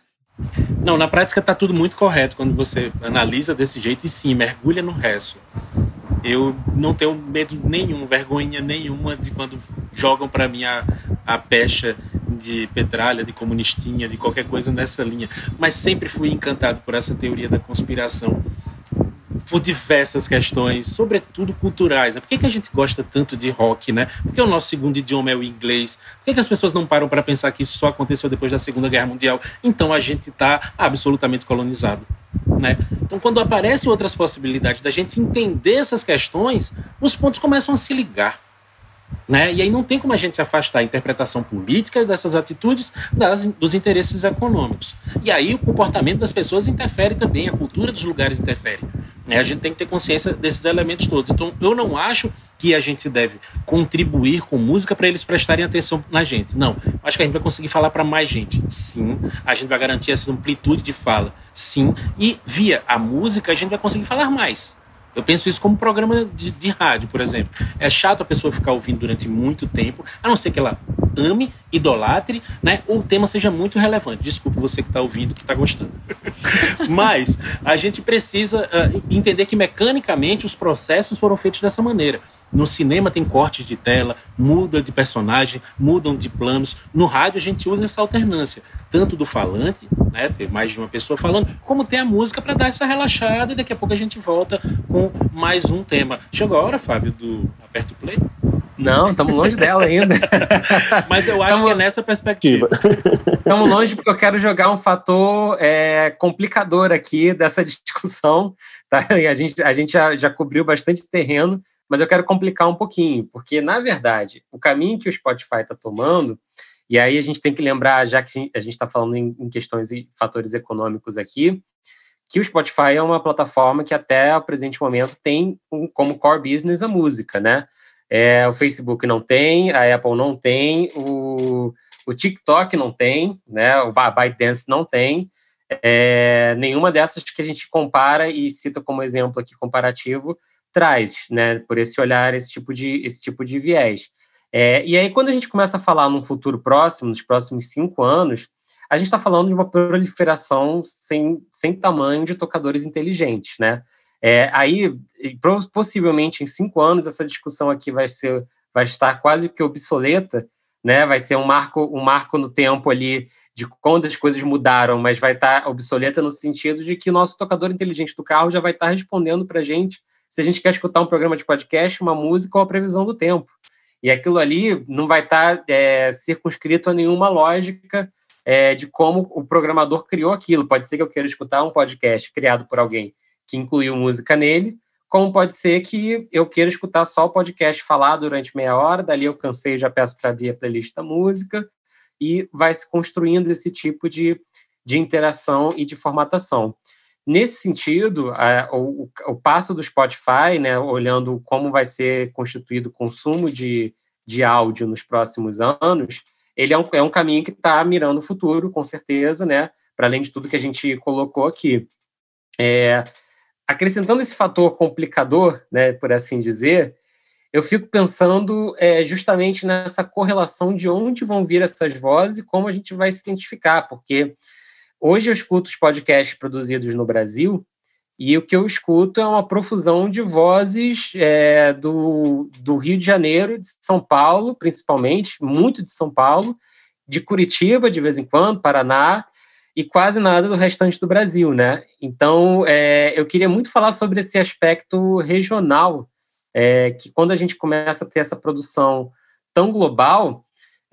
Não, na prática está tudo muito correto quando você analisa desse jeito e sim, mergulha no resto. Eu não tenho medo nenhum, vergonha nenhuma de quando jogam para mim a, a pecha de petralha, de comunistinha, de qualquer coisa nessa linha. Mas sempre fui encantado por essa teoria da conspiração por diversas questões, sobretudo culturais. Né? Por que, que a gente gosta tanto de rock, né? Porque o nosso segundo idioma é o inglês. Por que, que as pessoas não param para pensar que isso só aconteceu depois da Segunda Guerra Mundial? Então a gente está absolutamente colonizado. Né? Então, quando aparecem outras possibilidades da gente entender essas questões, os pontos começam a se ligar. Né? E aí não tem como a gente afastar a interpretação política dessas atitudes das, dos interesses econômicos. E aí o comportamento das pessoas interfere também, a cultura dos lugares interfere. Né? A gente tem que ter consciência desses elementos todos. Então, eu não acho que a gente deve contribuir com música para eles prestarem atenção na gente. Não. Acho que a gente vai conseguir falar para mais gente. Sim. A gente vai garantir essa amplitude de fala. Sim. E via a música, a gente vai conseguir falar mais. Eu penso isso como programa de, de, rádio, por exemplo. É chato a pessoa ficar ouvindo durante muito tempo, a não ser que ela ame, idolatre, né? Ou o tema seja muito relevante. Desculpe você que está ouvindo, que está gostando. [LAUGHS] Mas a gente precisa uh, entender que mecanicamente os processos foram feitos dessa maneira. No cinema tem cortes de tela, muda de personagem, mudam de planos. No rádio a gente usa essa alternância, tanto do falante, né, ter mais de uma pessoa falando, como ter a música para dar essa relaxada e daqui a pouco a gente volta com mais um tema. Chegou a hora, Fábio, do Aperto Play? Não, estamos longe dela ainda. [LAUGHS] Mas eu acho tamo, que é nessa perspectiva. Estamos longe porque eu quero jogar um fator é, complicador aqui dessa [LAUGHS] discussão. Tá? A gente, a gente já, já cobriu bastante terreno, mas eu quero complicar um pouquinho, porque, na verdade, o caminho que o Spotify está tomando, e aí a gente tem que lembrar, já que a gente está falando em, em questões e fatores econômicos aqui, que o Spotify é uma plataforma que até o presente momento tem um, como core business a música, né? É, o Facebook não tem, a Apple não tem, o, o TikTok não tem, né? O ByteDance não tem. É, nenhuma dessas que a gente compara e cita como exemplo aqui comparativo traz, né? Por esse olhar, esse tipo de, esse tipo de viés. É, e aí, quando a gente começa a falar num futuro próximo, nos próximos cinco anos, a gente está falando de uma proliferação sem, sem tamanho de tocadores inteligentes, né? É, aí, possivelmente em cinco anos, essa discussão aqui vai ser, vai estar quase que obsoleta, né? Vai ser um marco, um marco no tempo ali de quando as coisas mudaram, mas vai estar obsoleta no sentido de que o nosso tocador inteligente do carro já vai estar respondendo para a gente se a gente quer escutar um programa de podcast, uma música ou a previsão do tempo. E aquilo ali não vai estar é, circunscrito a nenhuma lógica é, de como o programador criou aquilo. Pode ser que eu queira escutar um podcast criado por alguém que incluiu música nele, como pode ser que eu queira escutar só o podcast falar durante meia hora, dali eu cansei, já peço para abrir a playlist da música, e vai se construindo esse tipo de, de interação e de formatação. Nesse sentido, a, o, o, passo do Spotify, né, olhando como vai ser constituído o consumo de, de áudio nos próximos anos, ele é um, é um caminho que está mirando o futuro, com certeza, né, para além de tudo que a gente colocou aqui. É, acrescentando esse fator complicador, né, por assim dizer, eu fico pensando é, justamente nessa correlação de onde vão vir essas vozes e como a gente vai se identificar, porque hoje eu escuto os podcasts produzidos no Brasil e o que eu escuto é uma profusão de vozes é, do, do Rio de Janeiro, de São Paulo, principalmente, muito de São Paulo, de Curitiba, de vez em quando, Paraná, e quase nada do restante do Brasil, né? Então, é, eu queria muito falar sobre esse aspecto regional, é, que quando a gente começa a ter essa produção tão global,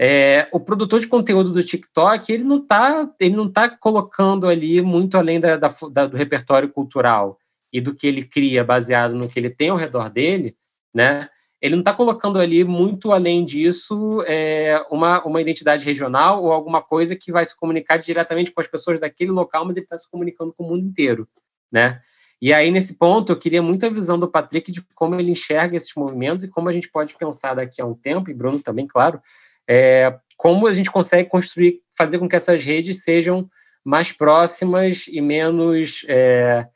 é, o produtor de conteúdo do TikTok ele não está ele não tá colocando ali muito além da, da, da, do repertório cultural e do que ele cria baseado no que ele tem ao redor dele, né? Ele não está colocando ali muito além disso é, uma, uma identidade regional ou alguma coisa que vai se comunicar diretamente com as pessoas daquele local, mas ele está se comunicando com o mundo inteiro, né? E aí, nesse ponto, eu queria muito a visão do Patrick de como ele enxerga esses movimentos e como a gente pode pensar daqui a um tempo, e Bruno também, claro, é, como a gente consegue construir, fazer com que essas redes sejam mais próximas e menos é,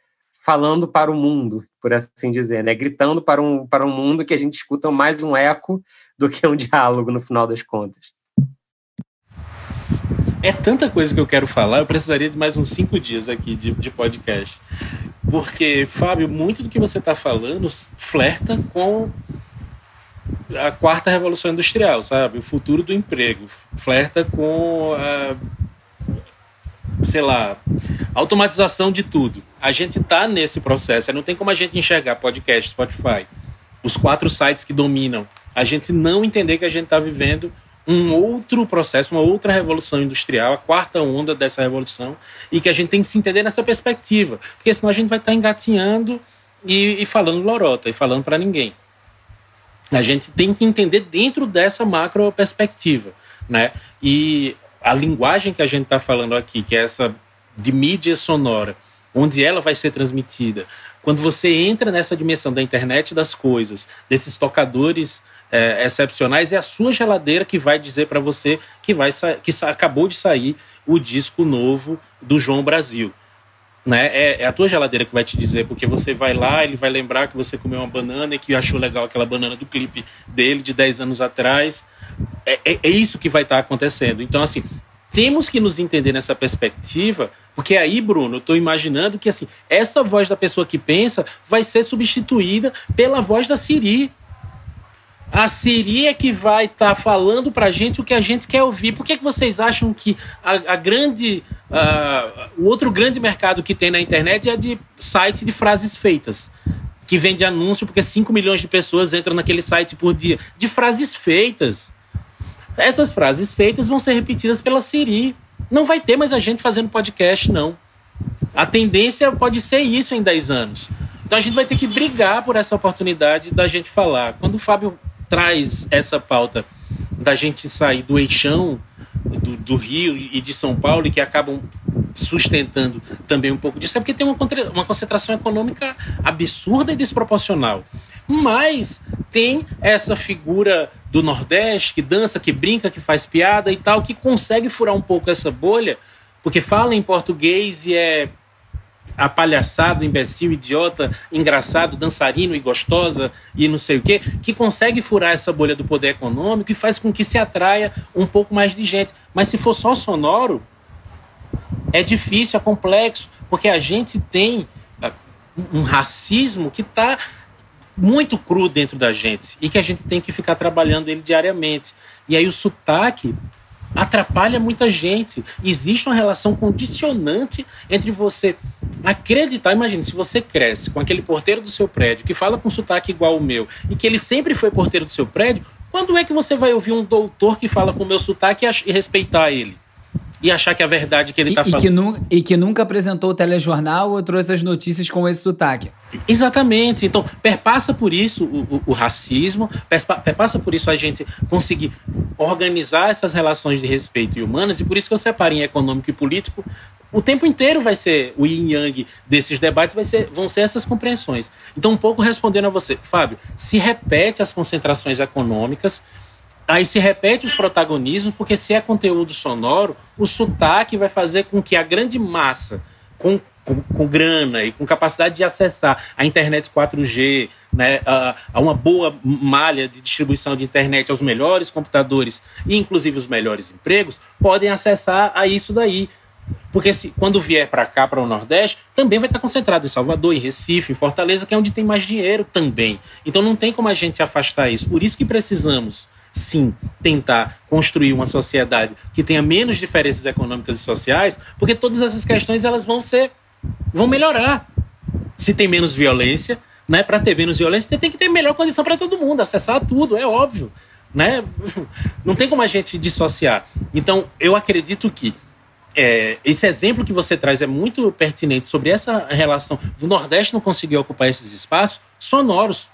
falando para o mundo, por assim dizer, né? gritando para um, para um mundo que a gente escuta mais um eco do que um [LAUGHS] diálogo, no final das contas. É tanta coisa que eu quero falar, eu precisaria de mais uns cinco dias aqui de, de podcast. Porque, Fábio, muito do que você está falando flerta com a quarta revolução industrial, sabe? O futuro do emprego. Flerta com a, sei lá, automatização de tudo. A gente está nesse processo. Não tem como a gente enxergar podcast, Spotify, os quatro sites que dominam. A gente não entender que a gente está vivendo um outro processo, uma outra revolução industrial, a quarta onda dessa revolução, e que a gente tem que se entender nessa perspectiva, porque senão a gente vai estar tá engatinhando e, e falando lorota, e falando para ninguém. A gente tem que entender dentro dessa macro perspectiva, né? E a linguagem que a gente está falando aqui, que é essa de mídia sonora, onde ela vai ser transmitida. Quando você entra nessa dimensão da internet das coisas, desses tocadores é, excepcionais, é a sua geladeira que vai dizer para você que, vai que acabou de sair o disco novo do João Brasil né? É, é, a tua geladeira que vai te dizer, porque você vai lá, ele vai lembrar que você comeu uma banana e que achou legal aquela banana do clipe dele de 10 anos atrás. É, é, é isso que vai estar tá acontecendo. Então, assim, temos que nos entender nessa perspectiva, porque aí, Bruno, eu estou imaginando que assim, essa voz da pessoa que pensa vai ser substituída pela voz da Siri a Siri é que vai estar tá falando para a gente o que a gente quer ouvir. Por que, que vocês acham que a, a grande, o outro grande mercado que tem na internet é de site de frases feitas? Que vende anúncio porque 5 milhões de pessoas entram naquele site por dia. De frases feitas. Essas frases feitas vão ser repetidas pela Siri. Não vai ter mais a gente fazendo podcast, não. A tendência pode ser isso em 10 anos. Então a gente vai ter que brigar por essa oportunidade da gente falar. Quando o Fábio traz essa pauta da gente sair do eixão do, do, Rio e de São Paulo e que acabam sustentando também um pouco disso é porque tem uma, uma concentração econômica absurda e desproporcional. Mas tem essa figura do Nordeste que dança, que brinca, que faz piada e tal, que consegue furar um pouco essa bolha, porque fala em português e é apalhaçado, imbecil, idiota, engraçado, dançarino e gostosa e não sei o quê, que consegue furar essa bolha do poder econômico e faz com que se atraia um pouco mais de gente. Mas se for só sonoro, é difícil, é complexo, porque a gente tem ah, um racismo que está muito cru dentro da gente e que a gente tem que ficar trabalhando ele diariamente. E aí o sotaque atrapalha muita gente. Existe uma relação condicionante entre você acreditar. Imagine, se você cresce com aquele porteiro do seu prédio que fala com sotaque igual o meu e que ele sempre foi porteiro do seu prédio, quando é que você vai ouvir um doutor que fala com o meu sotaque e respeitar ele? E achar que é a verdade que ele está falando. Que nu, e que nunca apresentou o telejornal ou trouxe as notícias com esse sotaque. Exatamente. Então, perpassa por isso o, o, o racismo, perpassa por isso a gente conseguir organizar essas relações de respeito e humanas, e por isso que eu separo em econômico e político. O tempo inteiro vai ser o yin yang desses debates, vai ser, vão ser essas compreensões. Então, um pouco respondendo a você, Fábio, se repete as concentrações econômicas, aí se repete os protagonismos, porque se é conteúdo sonoro, o sotaque vai fazer com que a grande massa, com, com, com grana e com capacidade de acessar a internet 4G, né, a, a, uma boa malha de distribuição de internet aos melhores computadores e inclusive os melhores empregos, podem acessar a isso daí. Porque se, quando vier para cá, para o Nordeste, também vai estar concentrado em Salvador, em Recife, em Fortaleza, que é onde tem mais dinheiro também. Então não tem como a gente afastar isso. Por isso que precisamos sim, tentar construir uma sociedade que tenha menos diferenças econômicas e sociais, porque todas essas questões elas vão ser vão melhorar. Se tem menos violência, né, para ter menos violência, tem que ter melhor condição para todo mundo, acessar tudo, é óbvio. Né? [LAUGHS] Não tem como a gente dissociar. Então, eu acredito que é, esse exemplo que você traz é muito pertinente sobre essa relação do Nordeste não conseguir ocupar esses espaços sonoros.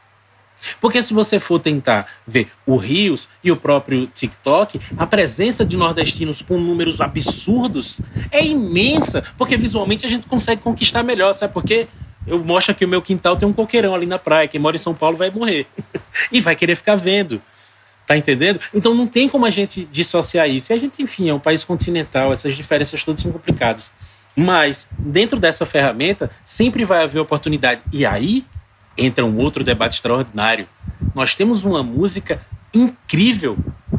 Porque se você for tentar ver o Rios e o próprio TikTok, a presença de nordestinos com números absurdos é imensa, porque visualmente a gente consegue conquistar melhor, sabe por quê? Eu mostro que o meu quintal tem um coqueirão ali na praia. Quem mora em São Paulo vai morrer. [LAUGHS] e vai querer ficar vendo. Tá entendendo? Então não tem como a gente dissociar isso. E a gente, enfim, é um país continental, essas diferenças todas são complicadas. Mas, dentro dessa ferramenta, sempre vai haver oportunidade. E aí entra um outro debate extraordinário. Nós temos uma música incrível,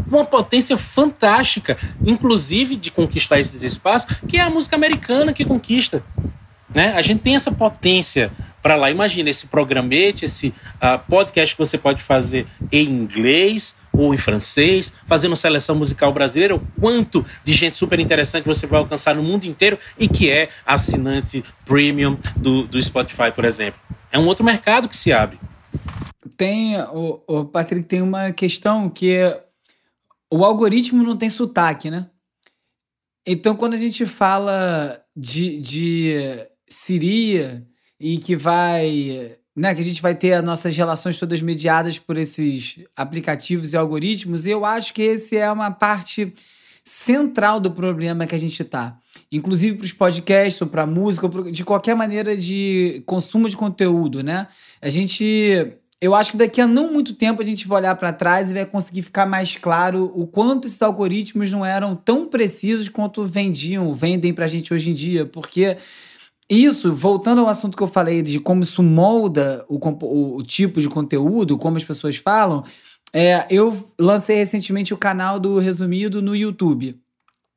uma potência fantástica, inclusive de conquistar esses espaços, que é a música americana que conquista. Né? A gente tem essa potência para lá. Imagina esse programete, esse uh, podcast que você pode fazer em inglês ou em francês, fazendo seleção musical brasileira, o quanto de gente super interessante você vai alcançar no mundo inteiro e que é assinante premium do, do Spotify, por exemplo. É um outro mercado que se abre. Tem, o, o Patrick, tem uma questão que é, o algoritmo não tem sotaque, né? Então, quando a gente fala de, de Siria e que vai. Né, que a gente vai ter as nossas relações todas mediadas por esses aplicativos e algoritmos, e eu acho que esse é uma parte central do problema que a gente está. Inclusive para os podcasts, ou para música, ou de qualquer maneira de consumo de conteúdo, né? A gente eu acho que daqui a não muito tempo a gente vai olhar para trás e vai conseguir ficar mais claro o quanto esses algoritmos não eram tão precisos quanto vendiam, vendem para a gente hoje em dia, porque isso, voltando ao assunto que eu falei de como isso molda o, o, o tipo de conteúdo, como as pessoas falam, é, eu lancei recentemente o canal do Resumido no YouTube.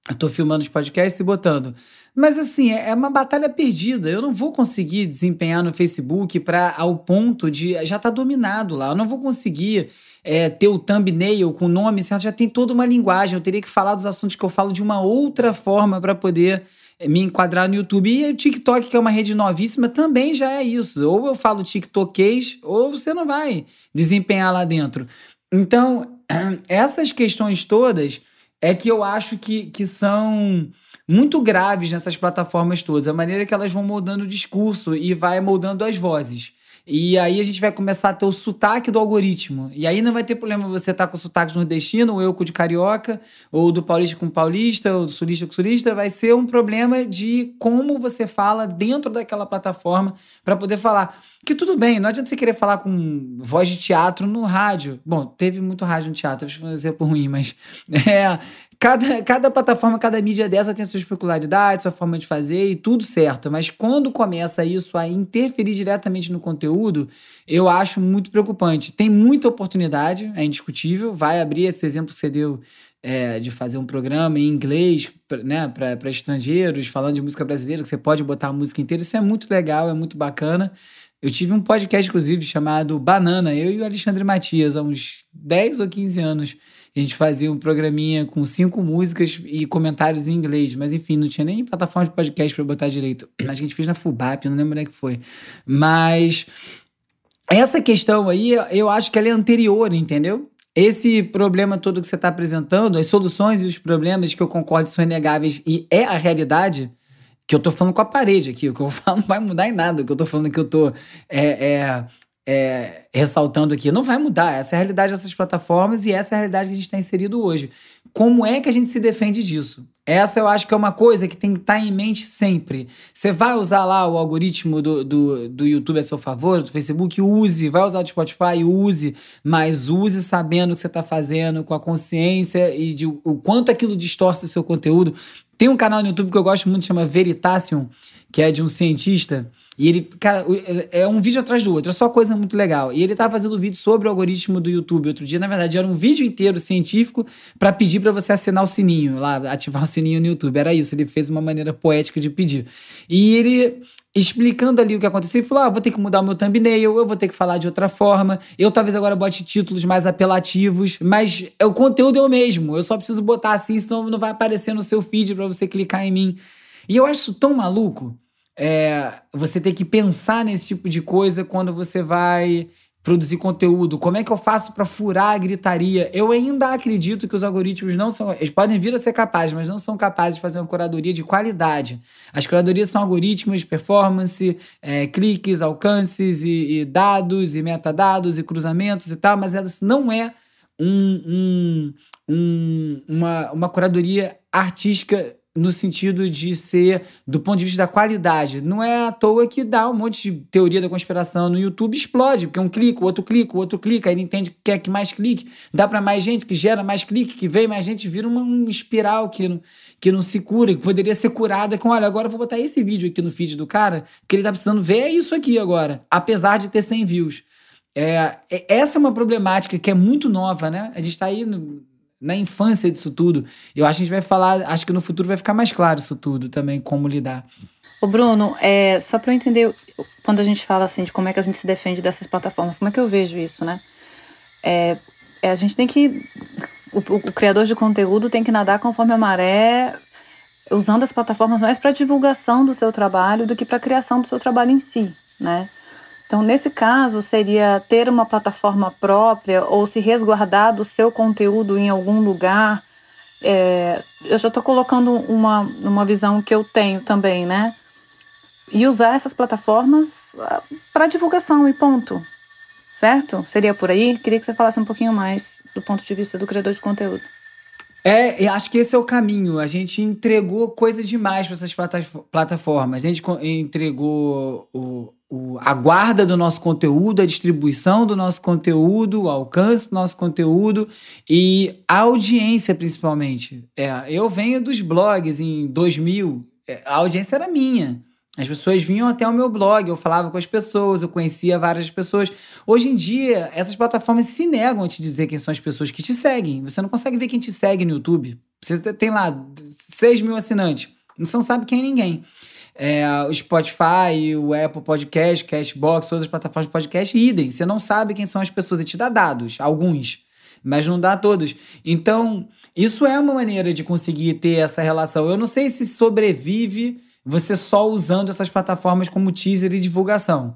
Eu tô filmando os podcasts e botando. Mas assim, é, é uma batalha perdida. Eu não vou conseguir desempenhar no Facebook para ao ponto de já tá dominado lá. Eu não vou conseguir é, ter o thumbnail com nome certo, já tem toda uma linguagem. Eu teria que falar dos assuntos que eu falo de uma outra forma para poder é, me enquadrar no YouTube. E o TikTok, que é uma rede novíssima, também já é isso. Ou eu falo TikTokês, ou você não vai desempenhar lá dentro. Então, [CLEARS THROAT] essas questões todas é que eu acho que, que são muito graves nessas plataformas todas. A maneira que elas vão moldando o discurso e vai moldando as vozes. E aí a gente vai começar a ter o sotaque do algoritmo. E aí não vai ter problema você estar tá com o sotaque nordestino, ou eu com o de carioca, ou do paulista com paulista, ou do sulista com sulista. Vai ser um problema de como você fala dentro daquela plataforma para poder falar. Que tudo bem, não adianta você querer falar com voz de teatro no rádio. Bom, teve muito rádio no teatro, deixa eu fazer um exemplo ruim, mas [LAUGHS] é, Cada, cada plataforma, cada mídia dessa tem suas peculiaridades, sua forma de fazer e tudo certo. Mas quando começa isso a interferir diretamente no conteúdo, eu acho muito preocupante. Tem muita oportunidade, é indiscutível. Vai abrir esse exemplo que você deu é, de fazer um programa em inglês né, para estrangeiros, falando de música brasileira, que você pode botar a música inteira. Isso é muito legal, é muito bacana. Eu tive um podcast, inclusive, chamado Banana, eu e o Alexandre Matias, há uns 10 ou 15 anos a gente fazia um programinha com cinco músicas e comentários em inglês. Mas enfim, não tinha nem plataforma de podcast para botar direito. [CLEARS THROAT] A gente fez na Fubap, não lembro onde é que foi. Mas essa questão aí, eu acho que ela é anterior, entendeu? Esse problema todo que você está apresentando, as soluções e os problemas que eu concordo são inegáveis e é a realidade, que eu tô falando com a parede aqui, o que eu falo [LAUGHS] não vai mudar em nada, o que eu tô falando que eu tô é, é, é, ressaltando aqui, não vai mudar. Essa é a realidade dessas plataformas e essa é a realidade que a gente está inserido hoje. Como é que a gente se defende disso? Essa eu acho que é uma coisa que tem que estar tá em mente sempre. Você vai usar lá o algoritmo do, do, do YouTube a seu favor, do Facebook, use. Vai usar o Spotify, use. Mas use sabendo o que você está fazendo, com a consciência e de o quanto aquilo distorce o seu conteúdo. Tem um canal no YouTube que eu gosto muito, chama Veritasium, que é de um cientista e ele, cara, é, é um vídeo atrás do outro, é só coisa muito legal. E ele tava fazendo um vídeo sobre o algoritmo do YouTube outro dia. Na verdade, era um vídeo inteiro científico para pedir para você assinar o sininho, lá, ativar o sininho no YouTube. Era isso, ele fez uma maneira poética de pedir. E ele explicando ali o que aconteceu. Ele falou: ah, vou ter que mudar o meu thumbnail, eu vou ter que falar de outra forma. Eu talvez agora bote títulos mais apelativos, mas o conteúdo é o mesmo. Eu só preciso botar assim, senão não vai aparecer no seu feed para você clicar em mim. E eu acho isso tão maluco. É, você ter que pensar nesse tipo de coisa quando você vai produzir conteúdo? Como é que eu faço para furar a gritaria? Eu ainda acredito que os algoritmos não são. Eles podem vir a ser capazes, mas não são capazes de fazer uma curadoria de qualidade. As curadorias são algoritmos, performance, é, cliques, alcances e, e, dados, e metadados, e cruzamentos e tal, mas elas não é um, um, um, uma, uma curadoria artística no sentido de ser do ponto de vista da qualidade. Não é à toa que dá um monte de teoria da conspiração no YouTube explode, porque um clica, o outro clica, o outro clica, aí ele entende que quer que mais clique, dá para mais gente, que gera mais clique, que vem mais gente, vira uma, uma espiral que não, que não se cura, que poderia ser curada com, olha, agora eu vou botar esse vídeo aqui no feed do cara, que ele tá precisando ver é isso aqui agora, apesar de ter 100 views. É, é, essa é uma problemática que é muito nova, né? A gente tá aí no, na infância disso tudo. Eu acho que a gente vai falar, acho que no futuro vai ficar mais claro isso tudo também, como lidar. O Bruno, é, só para eu entender, quando a gente fala assim de como é que a gente se defende dessas plataformas, como é que eu vejo isso, né? É, é a gente tem que. O, o, criador de conteúdo tem que nadar conforme a maré, usando as plataformas mais para divulgação do seu trabalho do que para criação do seu trabalho em si, né? Então, nesse caso, seria ter uma plataforma própria ou se resguardar do seu conteúdo em algum lugar. É, eu já estou colocando uma, uma visão que eu tenho também, né? E usar essas plataformas ah, para divulgação e ponto. Certo? Seria por aí? Queria que você falasse um pouquinho mais do ponto de vista do criador de conteúdo. É, acho que esse é o caminho. A gente entregou coisa demais para essas plataformas. A gente entregou o, o, a guarda do nosso conteúdo, a distribuição do nosso conteúdo, o alcance do nosso conteúdo e a audiência, principalmente. É, eu venho dos blogs em 2000, é, a audiência era minha. As pessoas vinham até o meu blog, eu falava com as pessoas, eu conhecia várias pessoas. Hoje em dia, essas plataformas se negam a te dizer quem são as pessoas que te seguem. Você não consegue ver quem te segue no YouTube. Você tem lá 6 mil assinantes. Você não sabe quem é ninguém. É, o Spotify, o Apple Podcast, Cashbox, todas as plataformas de podcast, idem. Você não sabe quem são as pessoas. Ele te dá dados, alguns, mas não dá todos. Então, isso é uma maneira de conseguir ter essa relação. Eu não sei se sobrevive você só usando essas plataformas como teaser e divulgação.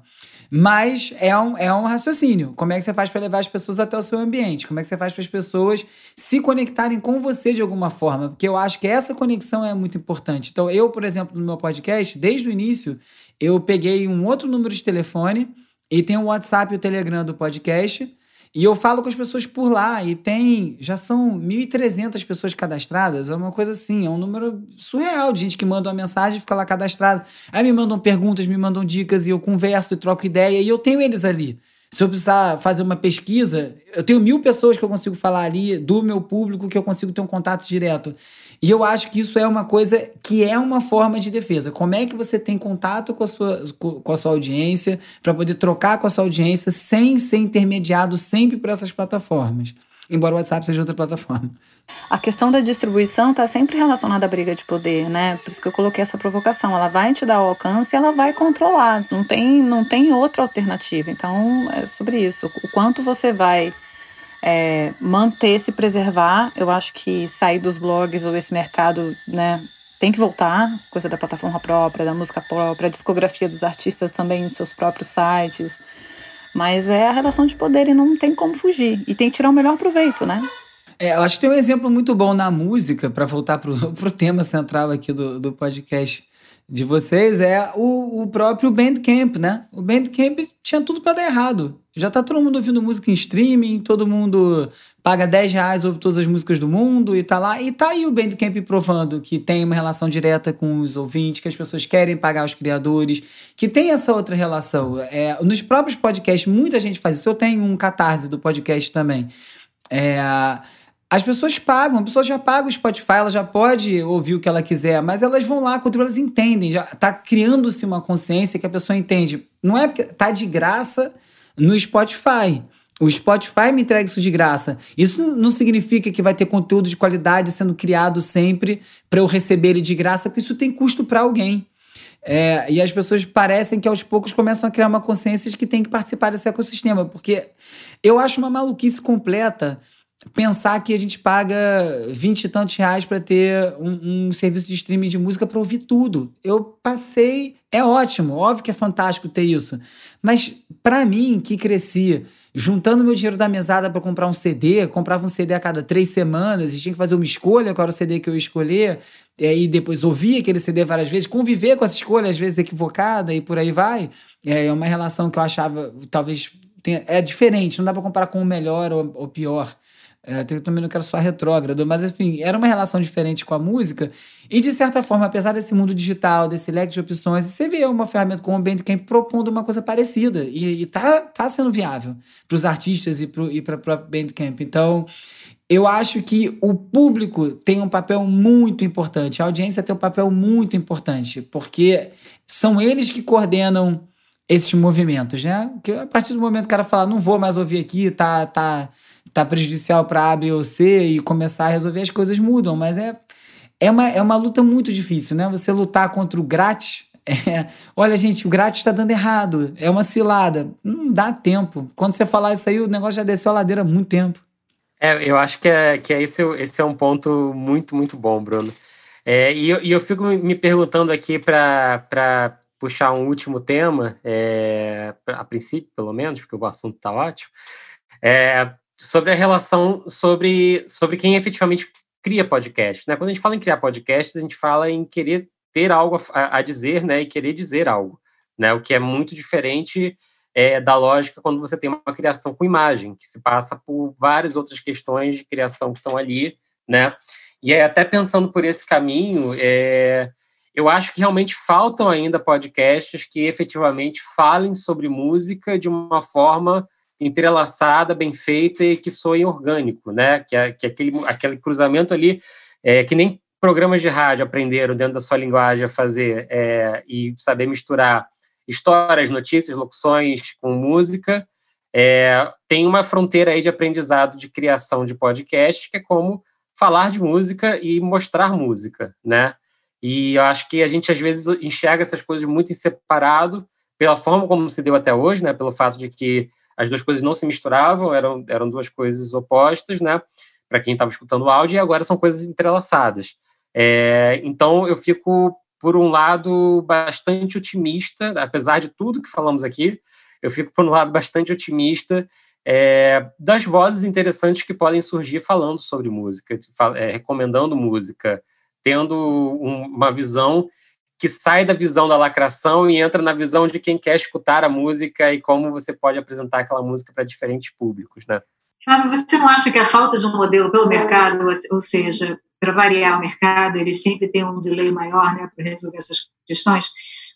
Mas é um, é um raciocínio. Como é que você faz para levar as pessoas até o seu ambiente? Como é que você faz para as pessoas se conectarem com você de alguma forma? Porque eu acho que essa conexão é muito importante. Então, eu, por exemplo, no meu podcast, desde o início, eu peguei um outro número de telefone e tem o WhatsApp e o Telegram do podcast e eu falo com as pessoas por lá e tem, já são 1.300 pessoas cadastradas, é uma coisa assim, é um número surreal de gente que manda uma mensagem e fica lá cadastrado. Aí me mandam perguntas, me mandam dicas e eu converso e troco ideia e eu tenho eles ali. Se eu precisar fazer uma pesquisa, eu tenho mil pessoas que eu consigo falar ali do meu público que eu consigo ter um contato direto. E eu acho que isso é uma coisa que é uma forma de defesa. Como é que você tem contato com a sua, com a sua audiência para poder trocar com a sua audiência sem ser intermediado sempre por essas plataformas? embora o WhatsApp seja outra plataforma. A questão da distribuição está sempre relacionada à briga de poder, né? Por isso que eu coloquei essa provocação. Ela vai te dar o alcance e ela vai controlar. Não tem, não tem outra alternativa. Então, é sobre isso. O quanto você vai é, manter, se preservar. Eu acho que sair dos blogs ou esse mercado, né? Tem que voltar, coisa da plataforma própria, da música própria, a discografia dos artistas também nos seus próprios sites mas é a relação de poder e não tem como fugir. E tem que tirar o melhor proveito, né? É, eu acho que tem um exemplo muito bom na música, para voltar para o [LAUGHS] tema central aqui do, do podcast de vocês, é o, o próprio Bandcamp, né? O Bandcamp tinha tudo para dar errado. Já tá todo mundo ouvindo música em streaming, todo mundo paga 10 reais, ouve todas as músicas do mundo e tá lá. E tá aí o Bandcamp provando que tem uma relação direta com os ouvintes, que as pessoas querem pagar os criadores, que tem essa outra relação. É, nos próprios podcasts, muita gente faz isso. Eu tenho um catarse do podcast também. É, as pessoas pagam, a pessoa já paga o Spotify, ela já pode ouvir o que ela quiser, mas elas vão lá, quando elas entendem, já tá criando-se uma consciência que a pessoa entende. Não é porque tá de graça no Spotify. O Spotify me entrega isso de graça. Isso não significa que vai ter conteúdo de qualidade sendo criado sempre para eu receber ele de graça, porque isso tem custo para alguém. É, e as pessoas parecem que aos poucos começam a criar uma consciência de que tem que participar desse ecossistema, porque eu acho uma maluquice completa pensar que a gente paga vinte e tantos reais para ter um, um, serviço de streaming de música para ouvir tudo. Eu passei, é ótimo, óbvio que é fantástico ter isso, mas para mim que cresci juntando meu dinheiro da mesada para comprar um CD, comprava um CD a cada três semanas e tinha que fazer uma escolha qual era o CD que eu ia escolher, e aí depois ouvir aquele CD várias vezes, conviver com essa escolha às vezes equivocada e por aí vai. É uma relação que eu achava talvez tenha, é diferente, não dá para comparar com o melhor ou, ou pior. É, eu também não quero soar retrógrado, mas enfim, era uma relação diferente com a música. E de certa forma, apesar desse mundo digital, desse leque de opções, você vê uma ferramenta como o Bandcamp propondo uma coisa parecida. E, e tá, tá sendo viável para os artistas e para o próprio Bandcamp. Então, eu acho que o público tem um papel muito importante, a audiência tem um papel muito importante, porque são eles que coordenam esses movimentos, né? Que a partir do momento que o cara fala, não vou mais ouvir aqui, tá, tá tá prejudicial para A, B ou C e começar a resolver, as coisas mudam. Mas é, é, uma, é uma luta muito difícil, né? Você lutar contra o grátis. [LAUGHS] É, olha, gente, o grátis está dando errado. É uma cilada. Não dá tempo. Quando você falar isso aí, o negócio já desceu a ladeira há muito tempo. É, eu acho que, é, que é esse, esse é um ponto muito, muito bom, Bruno. É, e, eu, e eu fico me perguntando aqui para puxar um último tema, é, a princípio, pelo menos, porque o assunto está ótimo. É, sobre a relação sobre, sobre quem efetivamente cria podcast. Né? Quando a gente fala em criar podcast, a gente fala em querer ter algo a, a dizer né? e querer dizer algo, né? o que é muito diferente é, da lógica quando você tem uma criação com imagem, que se passa por várias outras questões de criação que estão ali. Né? E até pensando por esse caminho, é, eu acho que realmente faltam ainda podcasts que efetivamente falem sobre música de uma forma entrelaçada, bem feita e que soe orgânico, né? Que, é, que é aquele, aquele cruzamento ali, é, que nem programas de rádio aprenderam dentro da sua linguagem a fazer é, e saber misturar histórias, notícias, locuções com música. É, tem uma fronteira aí de aprendizado de criação de podcast, que é como falar de música e mostrar música, né? E eu acho que a gente às vezes enxerga essas coisas muito em separado pela forma como se deu até hoje, né? Pelo fato de que as duas coisas não se misturavam, eram, eram duas coisas opostas, né? Para quem estava escutando o áudio, e agora são coisas entrelaçadas. É, então, eu fico, por um lado, bastante otimista, apesar de tudo que falamos aqui, eu fico, por um lado, bastante otimista é, das vozes interessantes que podem surgir falando sobre música, é, recomendando música, tendo um, uma visão que sai da visão da lacração e entra na visão de quem quer escutar a música e como você pode apresentar aquela música para diferentes públicos, né? Fábio, você não acha que a falta de um modelo pelo mercado, ou seja, para variar o mercado, ele sempre tem um delay maior né, para resolver essas questões?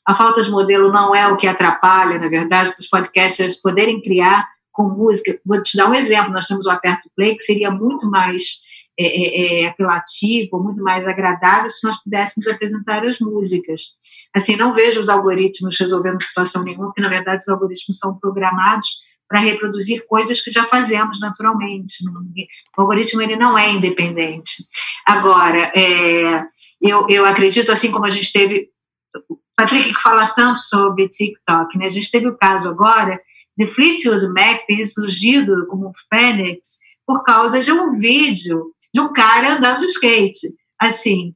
A falta de modelo não é o que atrapalha, na verdade, para os podcasters poderem criar com música. Vou te dar um exemplo: nós temos o Aperto Play, que seria muito mais é, é, é, apelativo, muito mais agradável se nós pudéssemos apresentar as músicas. Assim, não vejo os algoritmos resolvendo situação nenhuma, porque na verdade os algoritmos são programados para reproduzir coisas que já fazemos naturalmente. O algoritmo ele não é independente. Agora, é, eu, eu acredito, assim como a gente teve. O Patrick que fala tanto sobre TikTok, né? A gente teve o caso agora de Fleetwood Mac ter surgido como Fênix por causa de um vídeo de um cara andando de skate. Assim,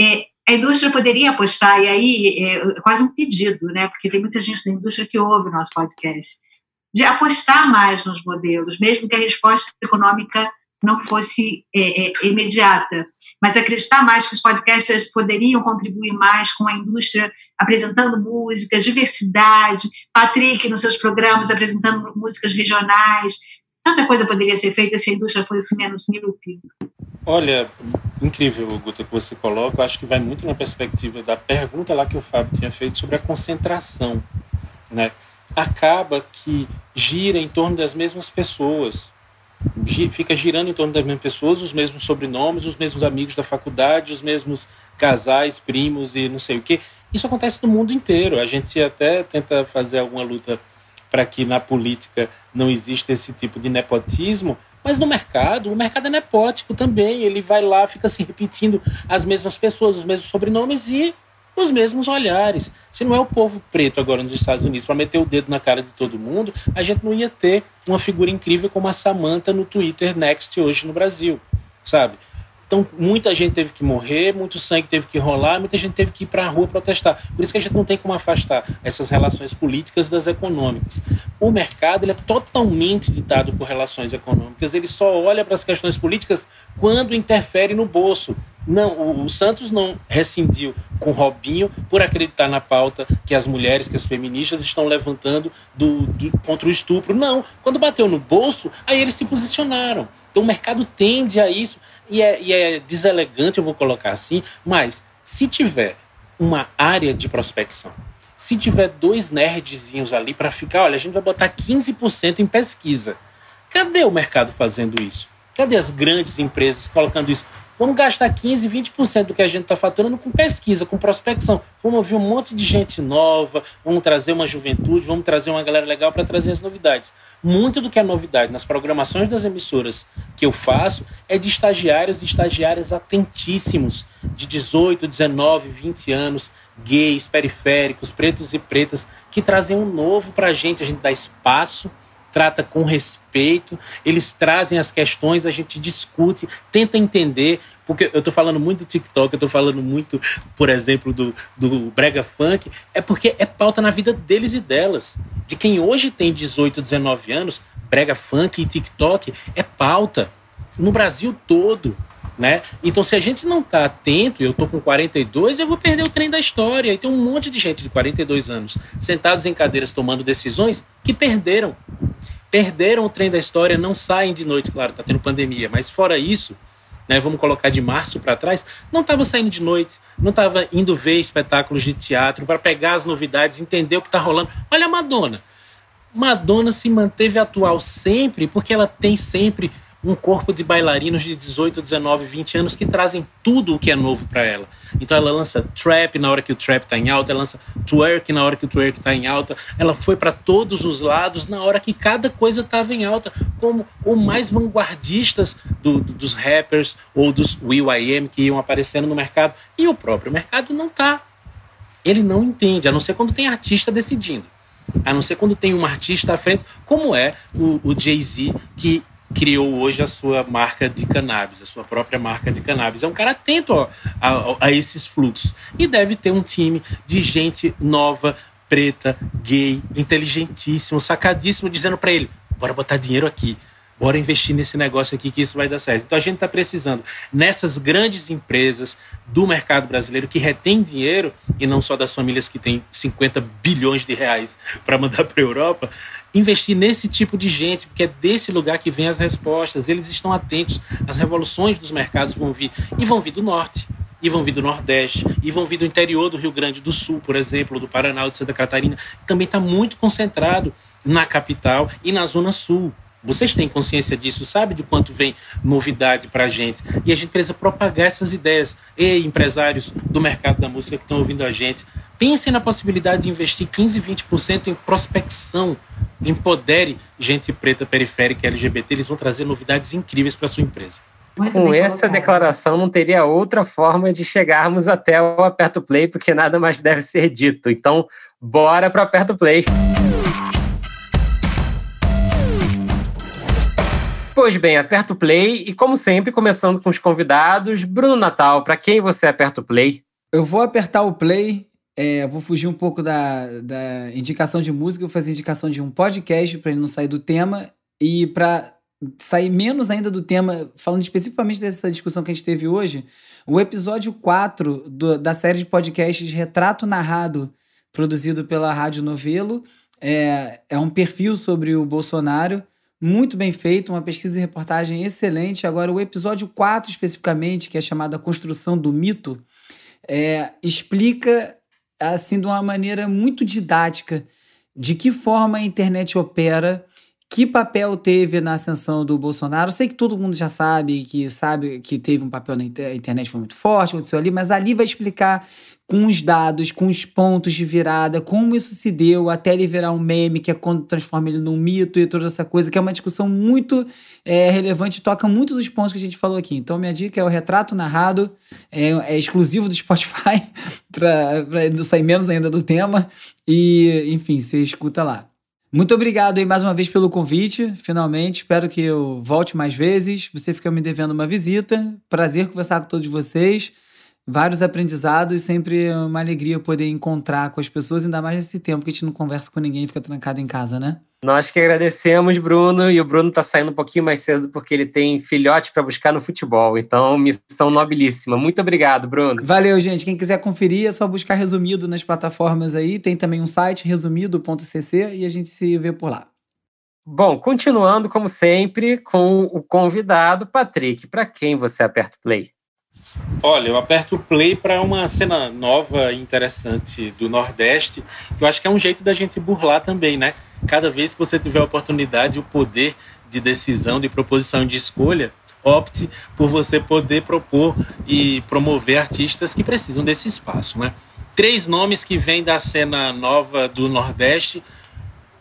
é, a indústria poderia apostar, e aí é, é quase um pedido, né? Porque tem muita gente da indústria que ouve o nosso podcast, de apostar mais nos modelos, mesmo que a resposta econômica não fosse é, é, imediata, mas acreditar mais que os podcasters poderiam contribuir mais com a indústria, apresentando músicas, diversidade, Patrick nos seus programas apresentando músicas regionais, tanta coisa poderia ser feita se a indústria fosse menos míope. Olha, incrível, Guta, que você coloca. Eu acho que vai muito na perspectiva da pergunta lá que o Fábio tinha feito sobre a concentração. Né? Acaba que gira em torno das mesmas pessoas. Fica girando em torno das mesmas pessoas, os mesmos sobrenomes, os mesmos amigos da faculdade, os mesmos casais, primos e não sei o quê. Isso acontece no mundo inteiro. A gente até tenta fazer alguma luta para que na política não exista esse tipo de nepotismo, mas no mercado, o mercado é nepótico também. Ele vai lá, fica se repetindo as mesmas pessoas, os mesmos sobrenomes e os mesmos olhares. Se não é o povo preto agora nos Estados Unidos para meter o dedo na cara de todo mundo, a gente não ia ter uma figura incrível como a Samantha no Twitter Next hoje no Brasil, sabe? Então, muita gente teve que morrer, muito sangue teve que rolar, muita gente teve que ir para a rua protestar. Por isso que a gente não tem como afastar essas relações políticas das econômicas. O mercado ele é totalmente ditado por relações econômicas. Ele só olha para as questões políticas quando interfere no bolso. Não, o, Santos não rescindiu com Robinho por acreditar na pauta que as mulheres, que as feministas estão levantando do, do, contra o estupro. Não, quando bateu no bolso, aí eles se posicionaram. Então o mercado tende a isso e é, e é deselegante, eu vou colocar assim, mas se tiver uma área de prospecção, se tiver dois nerdzinhos ali para ficar, olha, a gente vai botar 15% em pesquisa. Cadê o mercado fazendo isso? Cadê as grandes empresas colocando isso? Vamos gastar 15, 20% do que a gente está faturando com pesquisa, com prospecção. Vamos ouvir um monte de gente nova, vamos trazer uma juventude, vamos trazer uma galera legal para trazer as novidades. Muito do que é novidade nas programações das emissoras que eu faço é de estagiários e estagiárias atentíssimos, de 18, 19, 20 anos, gays, periféricos, pretos e pretas, que trazem um novo para a gente. A gente dá espaço trata com respeito, eles trazem as questões, a gente discute, tenta entender, porque eu estou falando muito do TikTok, eu estou falando muito, por exemplo, do, do Brega Funk, é porque é pauta na vida deles e delas. De quem hoje tem 18, 19 anos, Brega Funk e TikTok é pauta no Brasil todo. Né? Então, se a gente não está atento, eu estou com 42, eu vou perder o trem da história. E tem um monte de gente de 42 anos sentados em cadeiras tomando decisões que perderam perderam o trem da história, não saem de noite, claro, tá tendo pandemia, mas fora isso, né, vamos colocar de março para trás, não estava saindo de noite, não estava indo ver espetáculos de teatro para pegar as novidades, entender o que está rolando. Olha a Madonna. Madonna se manteve atual sempre porque ela tem sempre um corpo de bailarinos de 18, 19, 20 anos que trazem tudo o que é novo para ela. Então ela lança trap na hora que o trap está em alta, ela lança twerk na hora que o twerk está em alta. Ela foi para todos os lados na hora que cada coisa estava em alta, como o mais vanguardistas do, do, dos rappers ou dos Will I Am que iam aparecendo no mercado. E o próprio mercado não tá. Ele não entende, a não ser quando tem artista decidindo. A não ser quando tem um artista à frente, como é o, o Jay-Z, que criou hoje a sua marca de cannabis, a sua própria marca de cannabis. É um cara atento a, a, a esses fluxos. E deve ter um time de gente nova, preta, gay, inteligentíssimo, sacadíssimo, dizendo para ele: bora botar dinheiro aqui bora investir nesse negócio aqui que isso vai dar certo. Então a gente está precisando nessas grandes empresas do mercado brasileiro que retém dinheiro e não só das famílias que têm 50 bilhões de reais para mandar para a Europa, investir nesse tipo de gente, porque é desse lugar que vem as respostas. Eles estão atentos, as revoluções dos mercados vão vir e vão vir do norte e vão vir do Nordeste, e vão vir do interior do Rio Grande do Sul, por exemplo, do Paraná de Santa Catarina, também está muito concentrado na capital e na Zona Sul. Vocês têm consciência disso, sabe de quanto vem novidade para a gente. E a gente precisa propagar essas ideias. E empresários do mercado da música que estão ouvindo a gente, pensem na possibilidade de investir 15, 20% em prospecção. Empodere gente preta periférica LGBT, eles vão trazer novidades incríveis para sua empresa. Muito Com essa colocado. declaração, não teria outra forma de chegarmos até o Aperto Play, porque nada mais deve ser dito. Então, bora para o Aperto Play. Pois bem, aperta o play e, como sempre, começando com os convidados. Bruno Natal, para quem você aperta o play? Eu vou apertar o play, é, vou fugir um pouco da, da indicação de música, vou fazer indicação de um podcast para ele não sair do tema e para sair menos ainda do tema, falando especificamente dessa discussão que a gente teve hoje, o episódio 4 do, da série de podcasts Retrato Narrado, produzido pela Rádio Novelo, é, é um perfil sobre o Bolsonaro muito bem feito, uma pesquisa e reportagem excelente. Agora, o episódio 4, especificamente, que é chamado A Construção do Mito, é, explica, assim, de uma maneira muito didática, de que forma a internet opera, que papel teve na ascensão do Bolsonaro? Sei que todo mundo já sabe, que sabe que teve um papel na internet foi muito forte, aconteceu ali, mas ali vai explicar com os dados, com os pontos de virada, como isso se deu até ele virar um meme, que é quando transforma ele num mito e toda essa coisa, que é uma discussão muito é, relevante, toca muito dos pontos que a gente falou aqui. Então, minha dica é o retrato narrado, é, é exclusivo do Spotify, [LAUGHS] para sair menos ainda do tema, e enfim, você escuta lá. Muito obrigado aí mais uma vez pelo convite, finalmente. Espero que eu volte mais vezes. Você fica me devendo uma visita. Prazer conversar com todos vocês. Vários aprendizados, sempre uma alegria poder encontrar com as pessoas, ainda mais nesse tempo que a gente não conversa com ninguém e fica trancado em casa, né? Nós que agradecemos, Bruno, e o Bruno está saindo um pouquinho mais cedo porque ele tem filhote para buscar no futebol. Então, missão nobilíssima. Muito obrigado, Bruno. Valeu, gente. Quem quiser conferir, é só buscar resumido nas plataformas aí. Tem também um site, resumido.cc, e a gente se vê por lá. Bom, continuando, como sempre, com o convidado, Patrick. Para quem você aperta o play? Olha, eu aperto play para uma cena nova e interessante do Nordeste. Eu acho que é um jeito da gente burlar também, né? Cada vez que você tiver a oportunidade, o poder de decisão, de proposição de escolha, opte por você poder propor e promover artistas que precisam desse espaço, né? Três nomes que vêm da cena nova do Nordeste.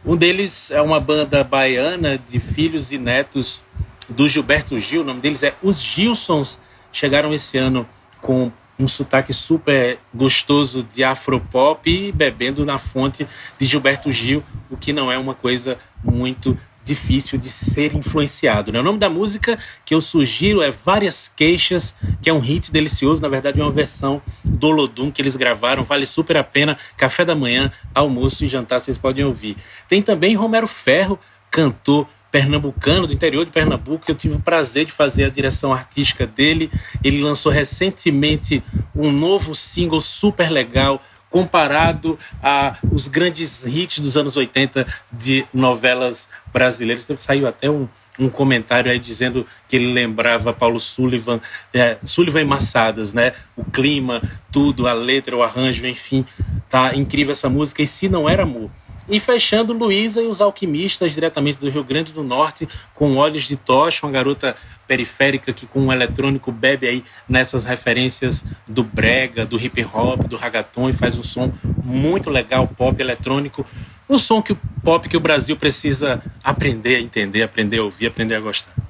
Um deles é uma banda baiana de filhos e netos do Gilberto Gil. O nome deles é Os Gilsons chegaram esse ano com um sotaque super gostoso de afropop e bebendo na fonte de Gilberto Gil, o que não é uma coisa muito difícil de ser influenciado. Né? O nome da música que eu sugiro é Várias Queixas, que é um hit delicioso, na verdade é uma versão do Olodum que eles gravaram, vale super a pena, café da manhã, almoço e jantar, vocês podem ouvir. Tem também Romero Ferro, cantor pernambucano, do interior de Pernambuco, eu tive o prazer de fazer a direção artística dele. Ele lançou recentemente um novo single super legal, comparado a os grandes hits dos anos 80 de novelas brasileiras. Então, saiu até um, um comentário aí dizendo que ele lembrava Paulo Sullivan, é, Sullivan e Massadas, né? O clima, tudo, a letra, o arranjo, enfim, tá incrível essa música. E se não era amor, e fechando Luísa e os Alquimistas, diretamente do Rio Grande do Norte, com Olhos de Tocha, uma garota periférica que com um eletrônico bebe aí nessas referências do brega, do hip hop, do ragaton e faz um som muito legal, pop eletrônico. Um som que o pop que o Brasil precisa aprender a entender, aprender a ouvir, aprender a gostar.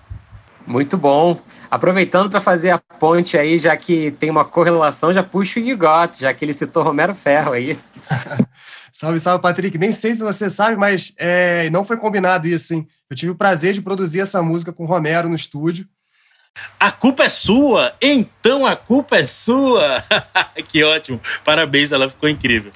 Muito bom. Aproveitando para fazer a ponte aí, já que tem uma correlação, já puxa o Gigot, já que ele citou Romero Ferro aí. [LAUGHS] Salve, salve, Patrick. Nem sei se você sabe, mas é, não foi combinado isso, hein? Eu tive o prazer de produzir essa música com o Romero no estúdio. A culpa é sua? Então a culpa é sua! [LAUGHS] que ótimo! Parabéns, ela ficou incrível.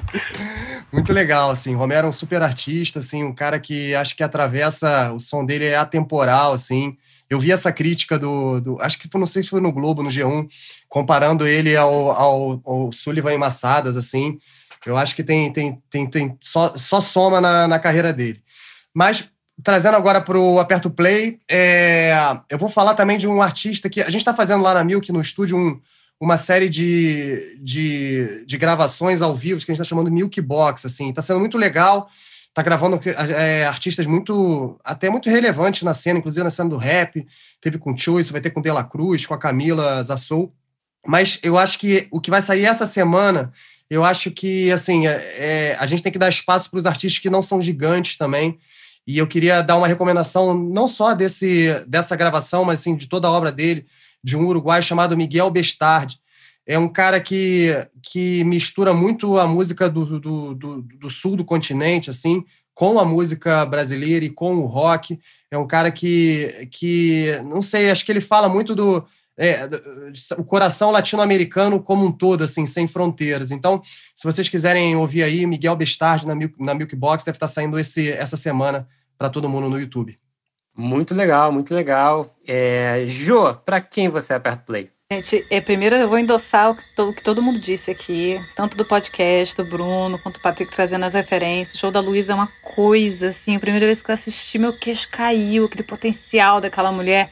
Muito legal, assim. Romero é um super artista, assim, um cara que acho que atravessa, o som dele é atemporal, assim. Eu vi essa crítica do, do acho que não sei se foi no Globo, no G1, comparando ele ao, ao, ao Sullivan e Massadas, assim. Eu acho que tem, tem, tem, tem só, só soma na, na carreira dele. Mas, trazendo agora para o Aperto Play, é, eu vou falar também de um artista que a gente está fazendo lá na Milk, no estúdio, um, uma série de, de, de, gravações ao vivo que a gente está chamando Milk Box. Assim, está sendo muito legal. Está gravando é, artistas muito, até muito relevantes na cena, inclusive na cena do rap. Teve com o Choice, vai ter com o De La Cruz, com a Camila Zassou. Mas eu acho que o que vai sair essa semana eu acho que assim é, é, a gente tem que dar espaço para os artistas que não são gigantes também. E eu queria dar uma recomendação não só desse dessa gravação, mas assim de toda a obra dele, de um uruguaio chamado Miguel Bestardi. É um cara que, que mistura muito a música do, do, do, do sul do continente, assim, com a música brasileira e com o rock. É um cara que, que não sei, acho que ele fala muito do, é, o coração latino-americano como um todo, assim, sem fronteiras. Então, se vocês quiserem ouvir aí, Miguel Bestardi na Milk, na Milk Box deve estar saindo esse, essa semana para todo mundo no YouTube. Muito legal, muito legal. É, jo, para quem você aperta play? Gente, é, primeiro eu vou endossar o que, o que, todo mundo disse aqui, tanto do podcast do Bruno, quanto o Patrick trazendo as referências. O show da Luísa é uma coisa, assim, a primeira vez que eu assisti, meu queixo caiu, aquele potencial daquela mulher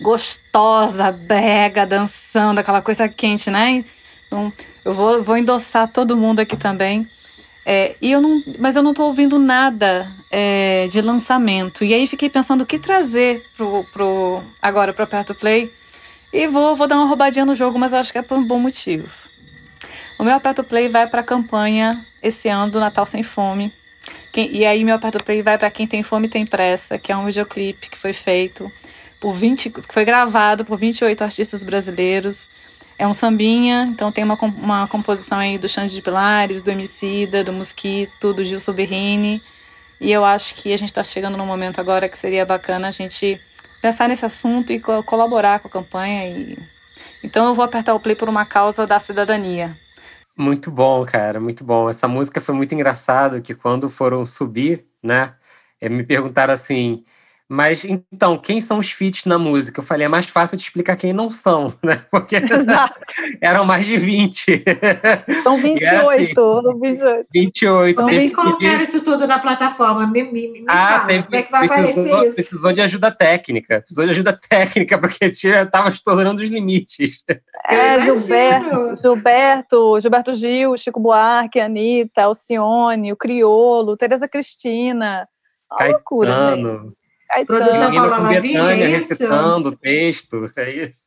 gostosa, brega, dançando, aquela coisa quente, né? Então, eu vou, vou endossar todo mundo aqui também. É, e eu não, mas eu não estou ouvindo nada é, de lançamento. E aí fiquei pensando o que trazer pro, pro, agora para Perto Play. E vou, vou dar uma roubadinha no jogo, mas eu acho que é por um bom motivo. O meu Aperto Play vai para a campanha esse ano do Natal Sem Fome. Quem, e aí meu Aperto Play vai para Quem Tem Fome Tem Pressa, que é um videoclipe que foi feito por 20, que foi gravado por 28 artistas brasileiros. É um sambinha, então tem uma, uma composição aí do Xande de Pilares, do Emicida, do Mosquito, do Gilson Berrini. E eu acho que a gente está chegando num momento agora que seria bacana a gente pensar nesse assunto e co colaborar com a campanha. E... Então eu vou apertar o play por uma causa da cidadania. Muito bom, cara, muito bom. Essa música foi muito engraçado que quando foram subir, né, eh, me perguntaram assim, mas então, quem são os feats na música? Eu falei, é mais fácil de explicar quem não são, [LAUGHS] né? Porque [LAUGHS] [LAUGHS] eram mais de 20. São 28, assim, 28. 28. Como é que colocaram isso tudo na plataforma? Me, me, me ah, fala, teve, como é que vai precisou, aparecer isso? Precisou de ajuda técnica. Precisou de ajuda técnica, porque estava estourando os limites. É, imagino. Gilberto, Gilberto, Gilberto Gil, Chico Buarque, Anitta, Alcione, o Criolo, Tereza Cristina. Uma loucura, gente. Caetano. Produção Paula Lavigne, é isso? recitando o texto, é isso.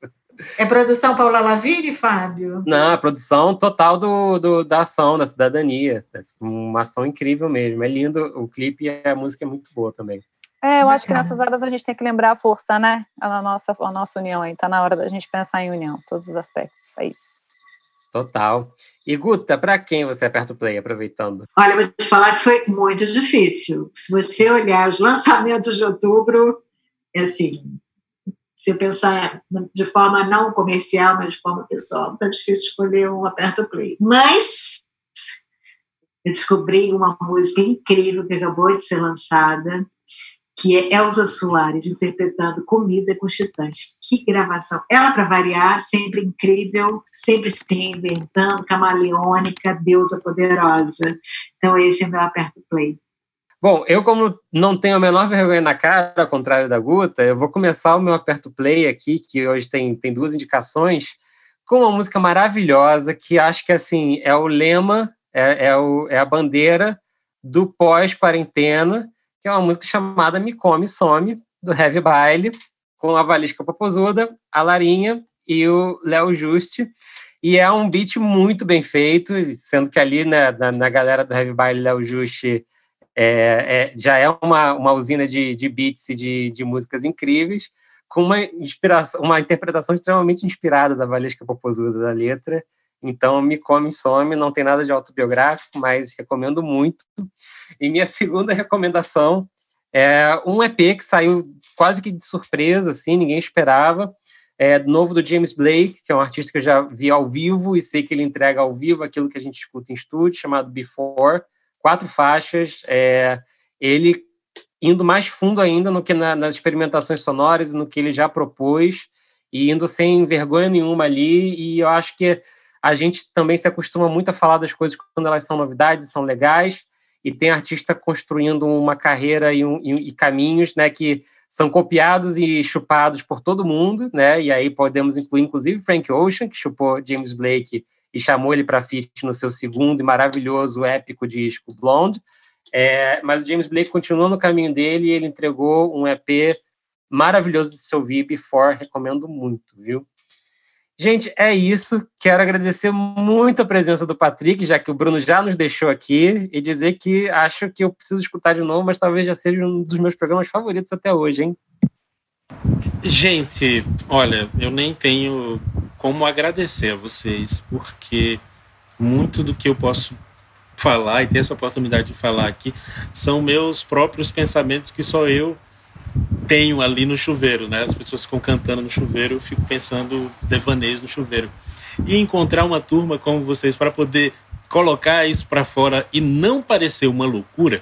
É produção Paula Lavigne, Fábio? Não, a produção total do, do, da ação, da cidadania. É uma ação incrível mesmo. É lindo o clipe e a música é muito boa também. É, eu acho que nessas horas a gente tem que lembrar a força, né? A nossa, a nossa união aí. Tá na hora da gente pensar em união, todos os aspectos. É isso. Total. E Guta, para quem você aperta o play, aproveitando? Olha, vou te falar que foi muito difícil. Se você olhar os [LAUGHS] lançamentos de outubro, é assim, se pensar de forma não comercial, mas de forma pessoal, tá difícil escolher um aperto play. Mas eu descobri uma música incrível que acabou de ser lançada, que é Elza Soares interpretando Comida com. Que gravação! Ela, para variar, sempre incrível, sempre se reinventando, camaleônica, deusa poderosa. Então, esse é meu aperto play. Bom, eu, como não tenho a menor vergonha na cara, ao contrário da Guta, eu vou começar o meu aperto play aqui, que hoje tem, tem duas indicações, com uma música maravilhosa, que acho que assim é o lema, é, é, o, é a bandeira do pós-quarentena, que é uma música chamada Me Come Some, do Heavy Baile, com a Valisca Popozuda, a Larinha e o Léo Juste. E é um beat muito bem feito, sendo que ali né, na, na galera do Heavy Baile, Léo Juste é, é, já é uma, uma usina de, de beats e de, de músicas incríveis, com uma, inspiração, uma interpretação extremamente inspirada da Valesca Popozuda da letra. Então, Me Come Some, não tem nada de autobiográfico, mas recomendo muito. E minha [LAUGHS] segunda recomendação é um EP que saiu quase que de surpresa, assim, ninguém esperava. É novo do James Blake, que é um artista que eu já vi ao vivo e sei que ele entrega ao vivo aquilo que a gente escuta em estúdio, chamado Before. Quatro faixas. É, ele indo mais fundo ainda no que na, nas experimentações sonoras no que ele já propôs, e indo sem vergonha nenhuma ali. E eu acho que a gente também se acostuma muito a falar das coisas quando elas são novidades são legais, e tem artista construindo uma carreira e, um, e, e caminhos né, que são copiados e chupados por todo mundo, né? E aí podemos incluir, inclusive, Frank Ocean, que chupou James Blake e chamou ele para feat no seu segundo e maravilhoso, épico disco Blonde. É, mas o James Blake continuou no caminho dele e ele entregou um EP maravilhoso de se ouvir, Before, recomendo muito, viu? Gente, é isso. Quero agradecer muito a presença do Patrick, já que o Bruno já nos deixou aqui, e dizer que acho que eu preciso escutar de novo, mas talvez já seja um dos meus programas favoritos até hoje, hein? Gente, olha, eu nem tenho como agradecer a vocês, porque muito do que eu posso falar e ter essa oportunidade de falar aqui são meus próprios pensamentos que só eu tenho ali no chuveiro, né? As pessoas ficam cantando no chuveiro, eu fico pensando devaneios no chuveiro. E encontrar uma turma como vocês para poder colocar isso para fora e não parecer uma loucura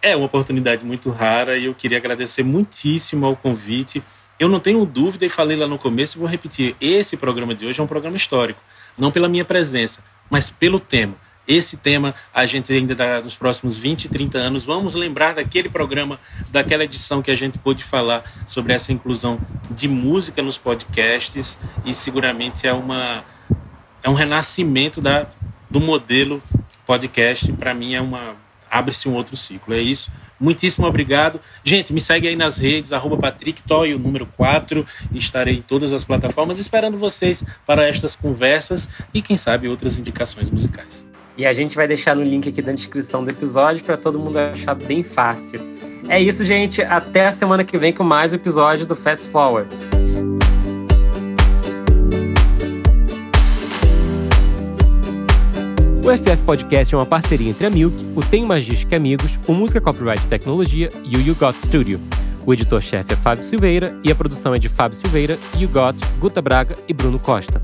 é uma oportunidade muito rara e eu queria agradecer muitíssimo ao convite. Eu não tenho dúvida e falei lá no começo e vou repetir, esse programa de hoje é um programa histórico, não pela minha presença, mas pelo tema. Esse tema, a gente ainda dá, nos próximos 20, 30 anos, vamos lembrar daquele programa, daquela edição que a gente pôde falar sobre essa inclusão de música nos podcasts e seguramente é, uma, é um renascimento da, do modelo podcast, para mim, é uma. abre-se um outro ciclo. É isso. Muitíssimo obrigado. Gente, me segue aí nas redes, arroba Patrick Toy, o número 4. Estarei em todas as plataformas esperando vocês para estas conversas e, quem sabe, outras indicações musicais. E a gente vai deixar no link aqui da descrição do episódio para todo mundo achar bem fácil. É isso, gente. Até a semana que vem com mais um episódio do Fast Forward. O FF Podcast é uma parceria entre a Milk, o Tem Magística Amigos, o Música Copyright Tecnologia e o You Got Studio. O editor-chefe é Fábio Silveira e a produção é de Fábio Silveira, You Got, Guta Braga e Bruno Costa.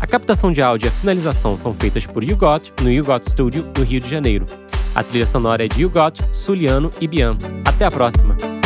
A captação de áudio e a finalização são feitas por You Got no You Got Studio, no Rio de Janeiro. A trilha sonora é de You Got, Suliano e Bian. Até a próxima!